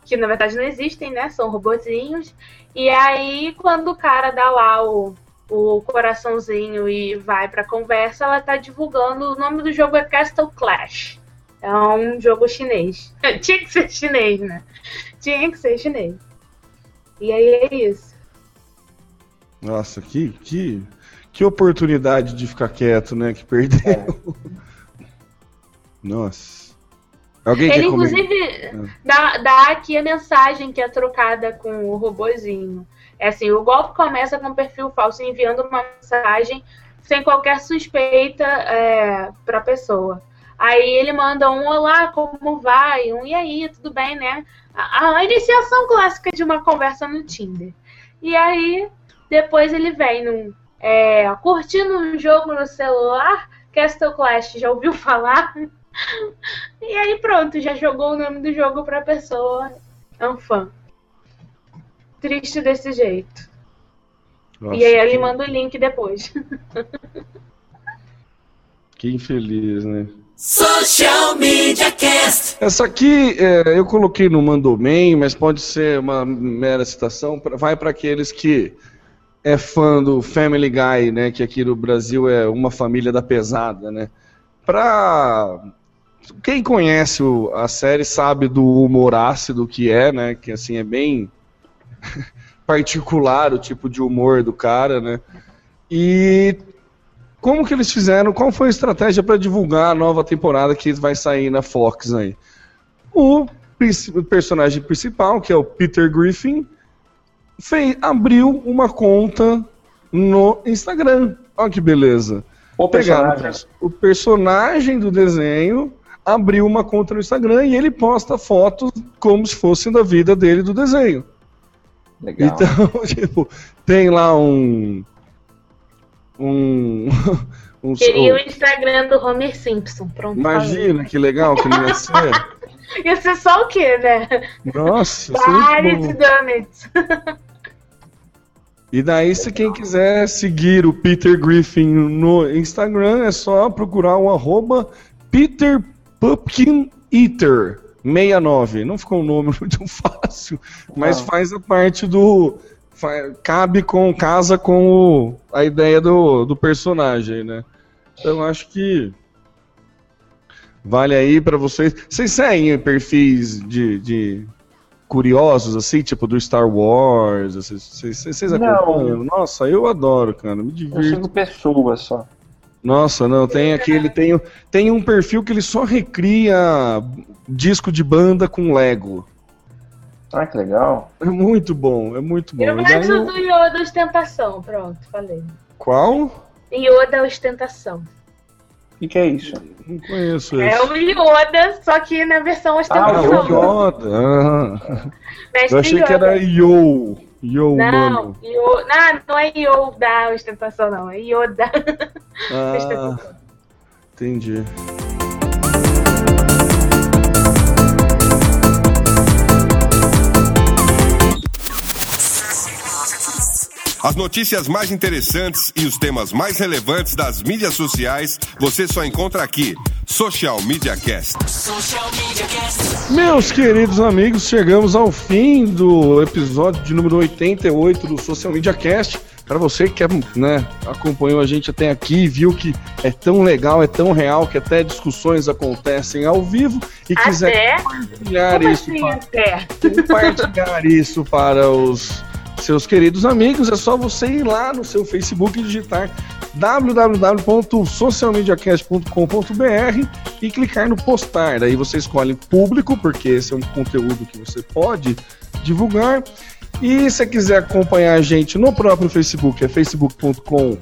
que na verdade não existem, né? São robozinhos. E aí, quando o cara dá lá o, o coraçãozinho e vai pra conversa, ela tá divulgando. O nome do jogo é Castle Clash. É um jogo chinês. Tinha que ser chinês, né? Tinha que ser chinês. E aí é isso. Nossa, que, que, que oportunidade de ficar quieto, né? Que perdeu. Nossa. Alguém Ele, inclusive, dá, dá aqui a mensagem que é trocada com o robozinho. É assim, o golpe começa com um perfil falso enviando uma mensagem sem qualquer suspeita é, para a pessoa. Aí ele manda um olá, como vai? Um e aí, tudo bem, né? A, a iniciação clássica de uma conversa no Tinder. E aí, depois ele vem num. É, curtindo um jogo no celular, Castle Clash, já ouviu falar? E aí pronto, já jogou o nome do jogo pra pessoa. É um fã. Triste desse jeito. Nossa, e aí ele que- manda o link depois. Que infeliz, né? Social Media Cast. Essa aqui é, eu coloquei no Mandoman, mas pode ser uma mera citação. Vai para aqueles que é fã do Family Guy, né? Que aqui no Brasil é uma família da pesada, né? Pra quem conhece a série sabe do humor ácido que é, né? Que assim é bem particular o tipo de humor do cara, né? E como que eles fizeram? Qual foi a estratégia para divulgar a nova temporada que vai sair na Fox aí? O, personagem principal, que é o Peter Griffin, fez, abriu uma conta no Instagram. Olha que beleza. O Pegaram personagem. o personagem do desenho, abriu uma conta no Instagram e ele posta fotos como se fosse da vida dele do desenho. Legal. Então, tipo, tem lá um. Um. um Queria o Instagram do Homer Simpson. Pronto. Imagina que legal que ele ia ser. Ia ser só o quê, né? Nossa, é Vários bom. donuts. E daí, se quem quiser seguir o Peter Griffin no Instagram, é só procurar o arroba Peter Pumpkin Eater 69. Não ficou um nome muito fácil, mas Não. faz a parte do. Cabe com. casa com o- a ideia do, do personagem, né? Então acho que. Vale aí pra vocês. Vocês seguem perfis de, de curiosos, assim, tipo do Star Wars? Vocês, vocês, vocês Não. acompanham? Nossa, eu adoro, cara. Me Eu divirto. sigo pessoas só. Nossa, não, tem aquele. Tem, tem um perfil que ele só recria disco de banda com Lego. Ah, que legal. É muito bom, é muito bom. Eu gosto eu- do Yoda Ostentação. Pronto, falei. Qual? Yoda Ostentação. O que, que é isso? Não conheço É esse. o Yoda, só que na versão Ah, ostentação. o Yoda. Ah, eu achei que Yoda. era Yo. Yo, Não, mano. Yo... não, não é Yoda ostentação, não. É Yoda Ah, ostentação. entendi. As notícias mais interessantes e os temas mais relevantes das mídias sociais você só encontra aqui. Social Media Cast. Social Media Cast. Meus queridos amigos, chegamos ao fim do episódio de número 88 do Social Media Cast. Para você que né, acompanhou a gente até aqui e viu que é tão legal, é tão real que até discussões acontecem ao vivo e quiser Até? compartilhar Como isso assim para até? compartilhar isso para os seus queridos amigos, é só você ir lá no seu Facebook e digitar www.socialmediacast.com.br e clicar no postar. Daí você escolhe público, porque esse é um conteúdo que você pode divulgar. E se quiser acompanhar a gente no próprio Facebook, é facebook.com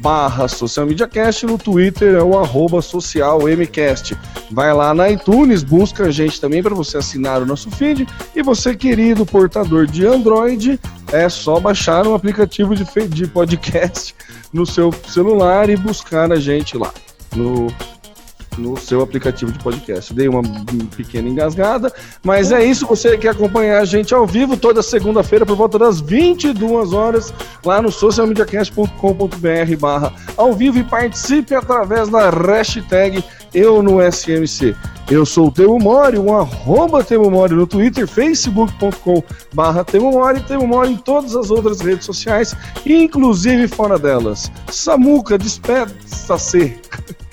barra socialmediacast, no Twitter é o arroba socialmcast. Vai lá na iTunes, busca a gente também para você assinar o nosso feed. E você, querido portador de Android, é só baixar um aplicativo de, de podcast no seu celular e buscar a gente lá no, no seu aplicativo de podcast. Dei uma pequena engasgada, mas é isso. Você quer acompanhar a gente ao vivo toda segunda-feira por volta das 22 horas lá no socialmediacast.com.br barra ao vivo e participe através da hashtag eu no SMC. Eu sou o Temo Mori, um arroba Temo Mori no Twitter, facebook.com barra Temo Mori, Temo Mori em todas as outras redes sociais, inclusive fora delas. Samuca, despeça-se.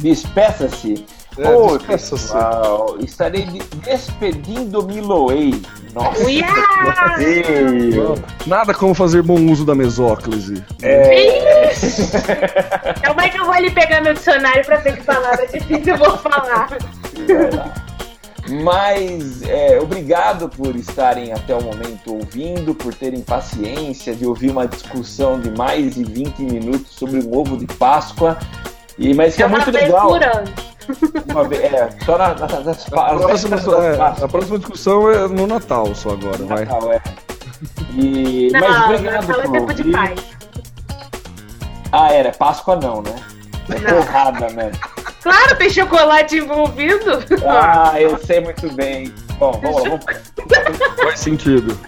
Despeça-se. É, despeça-se. pessoal. Estarei de- despedindo Miloei. Nossa. Nada como fazer bom uso da mesóclise. É, Como é que eu vou ali pegar meu dicionário pra ver que palavra difícil eu vou falar? Mas é, obrigado por estarem até o momento ouvindo, por terem paciência de ouvir uma discussão de mais de 20 minutos sobre o ovo de Páscoa. E, mas que é, É muito vez legal. Uma vez- é, só na, na, nas, nas, A próxima, das é, a próxima discussão é no Natal só agora, vai. Natal, é. E, Não, mas obrigado Natal é por tempo de ouvir. paz. Ah, era Páscoa não, né? É Não. porrada, né? Claro, tem chocolate envolvido. Ah, eu sei muito bem. Bom, vamos lá, vamos. Faz sentido.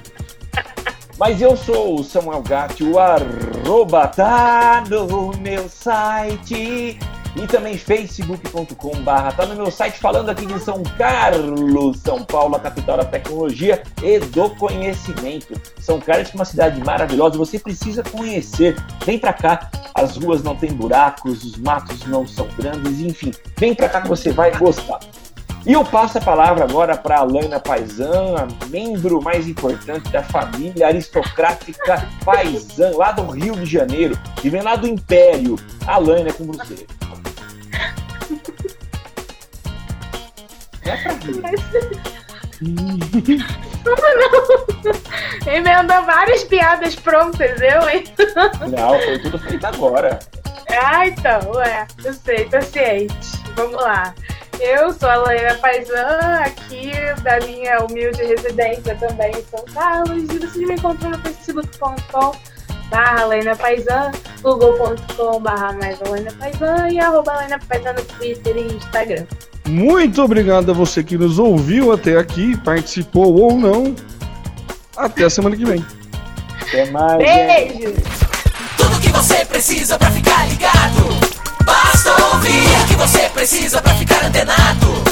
Mas eu sou o Samuel Gatti, o arroba tá no meu site e também facebook.com barra tá no meu site falando aqui de São Carlos, São Paulo, a capital da tecnologia e do conhecimento. São Carlos é uma cidade maravilhosa, você precisa conhecer. Vem pra cá, as ruas não têm buracos, os matos não são grandes, enfim, vem pra cá que você vai gostar. E eu passo a palavra agora para a Laina Paisan, a membro mais importante da família aristocrática Paisan, lá do Rio de Janeiro, que vem lá do Império. A Laina é com você. É pra rir. Emendou várias piadas prontas, eu, hein? Não, foi tudo feito agora. Ah, então, é. Eu sei, tô ciente. Vamos lá. Eu sou a Laina Paisan, aqui da minha humilde residência também em São Carlos. E vocês me encontram no facebook.com barra Laina Paisan, google.com barra mais Laina Paisan e arroba Laina Paisan no Twitter e Instagram. Muito obrigado a você que nos ouviu até aqui, participou ou não. Até a semana que vem. Até mais. gente. Beijo! Tudo que você precisa pra ficar ligado. Basta ouvir o que você precisa pra ficar antenado.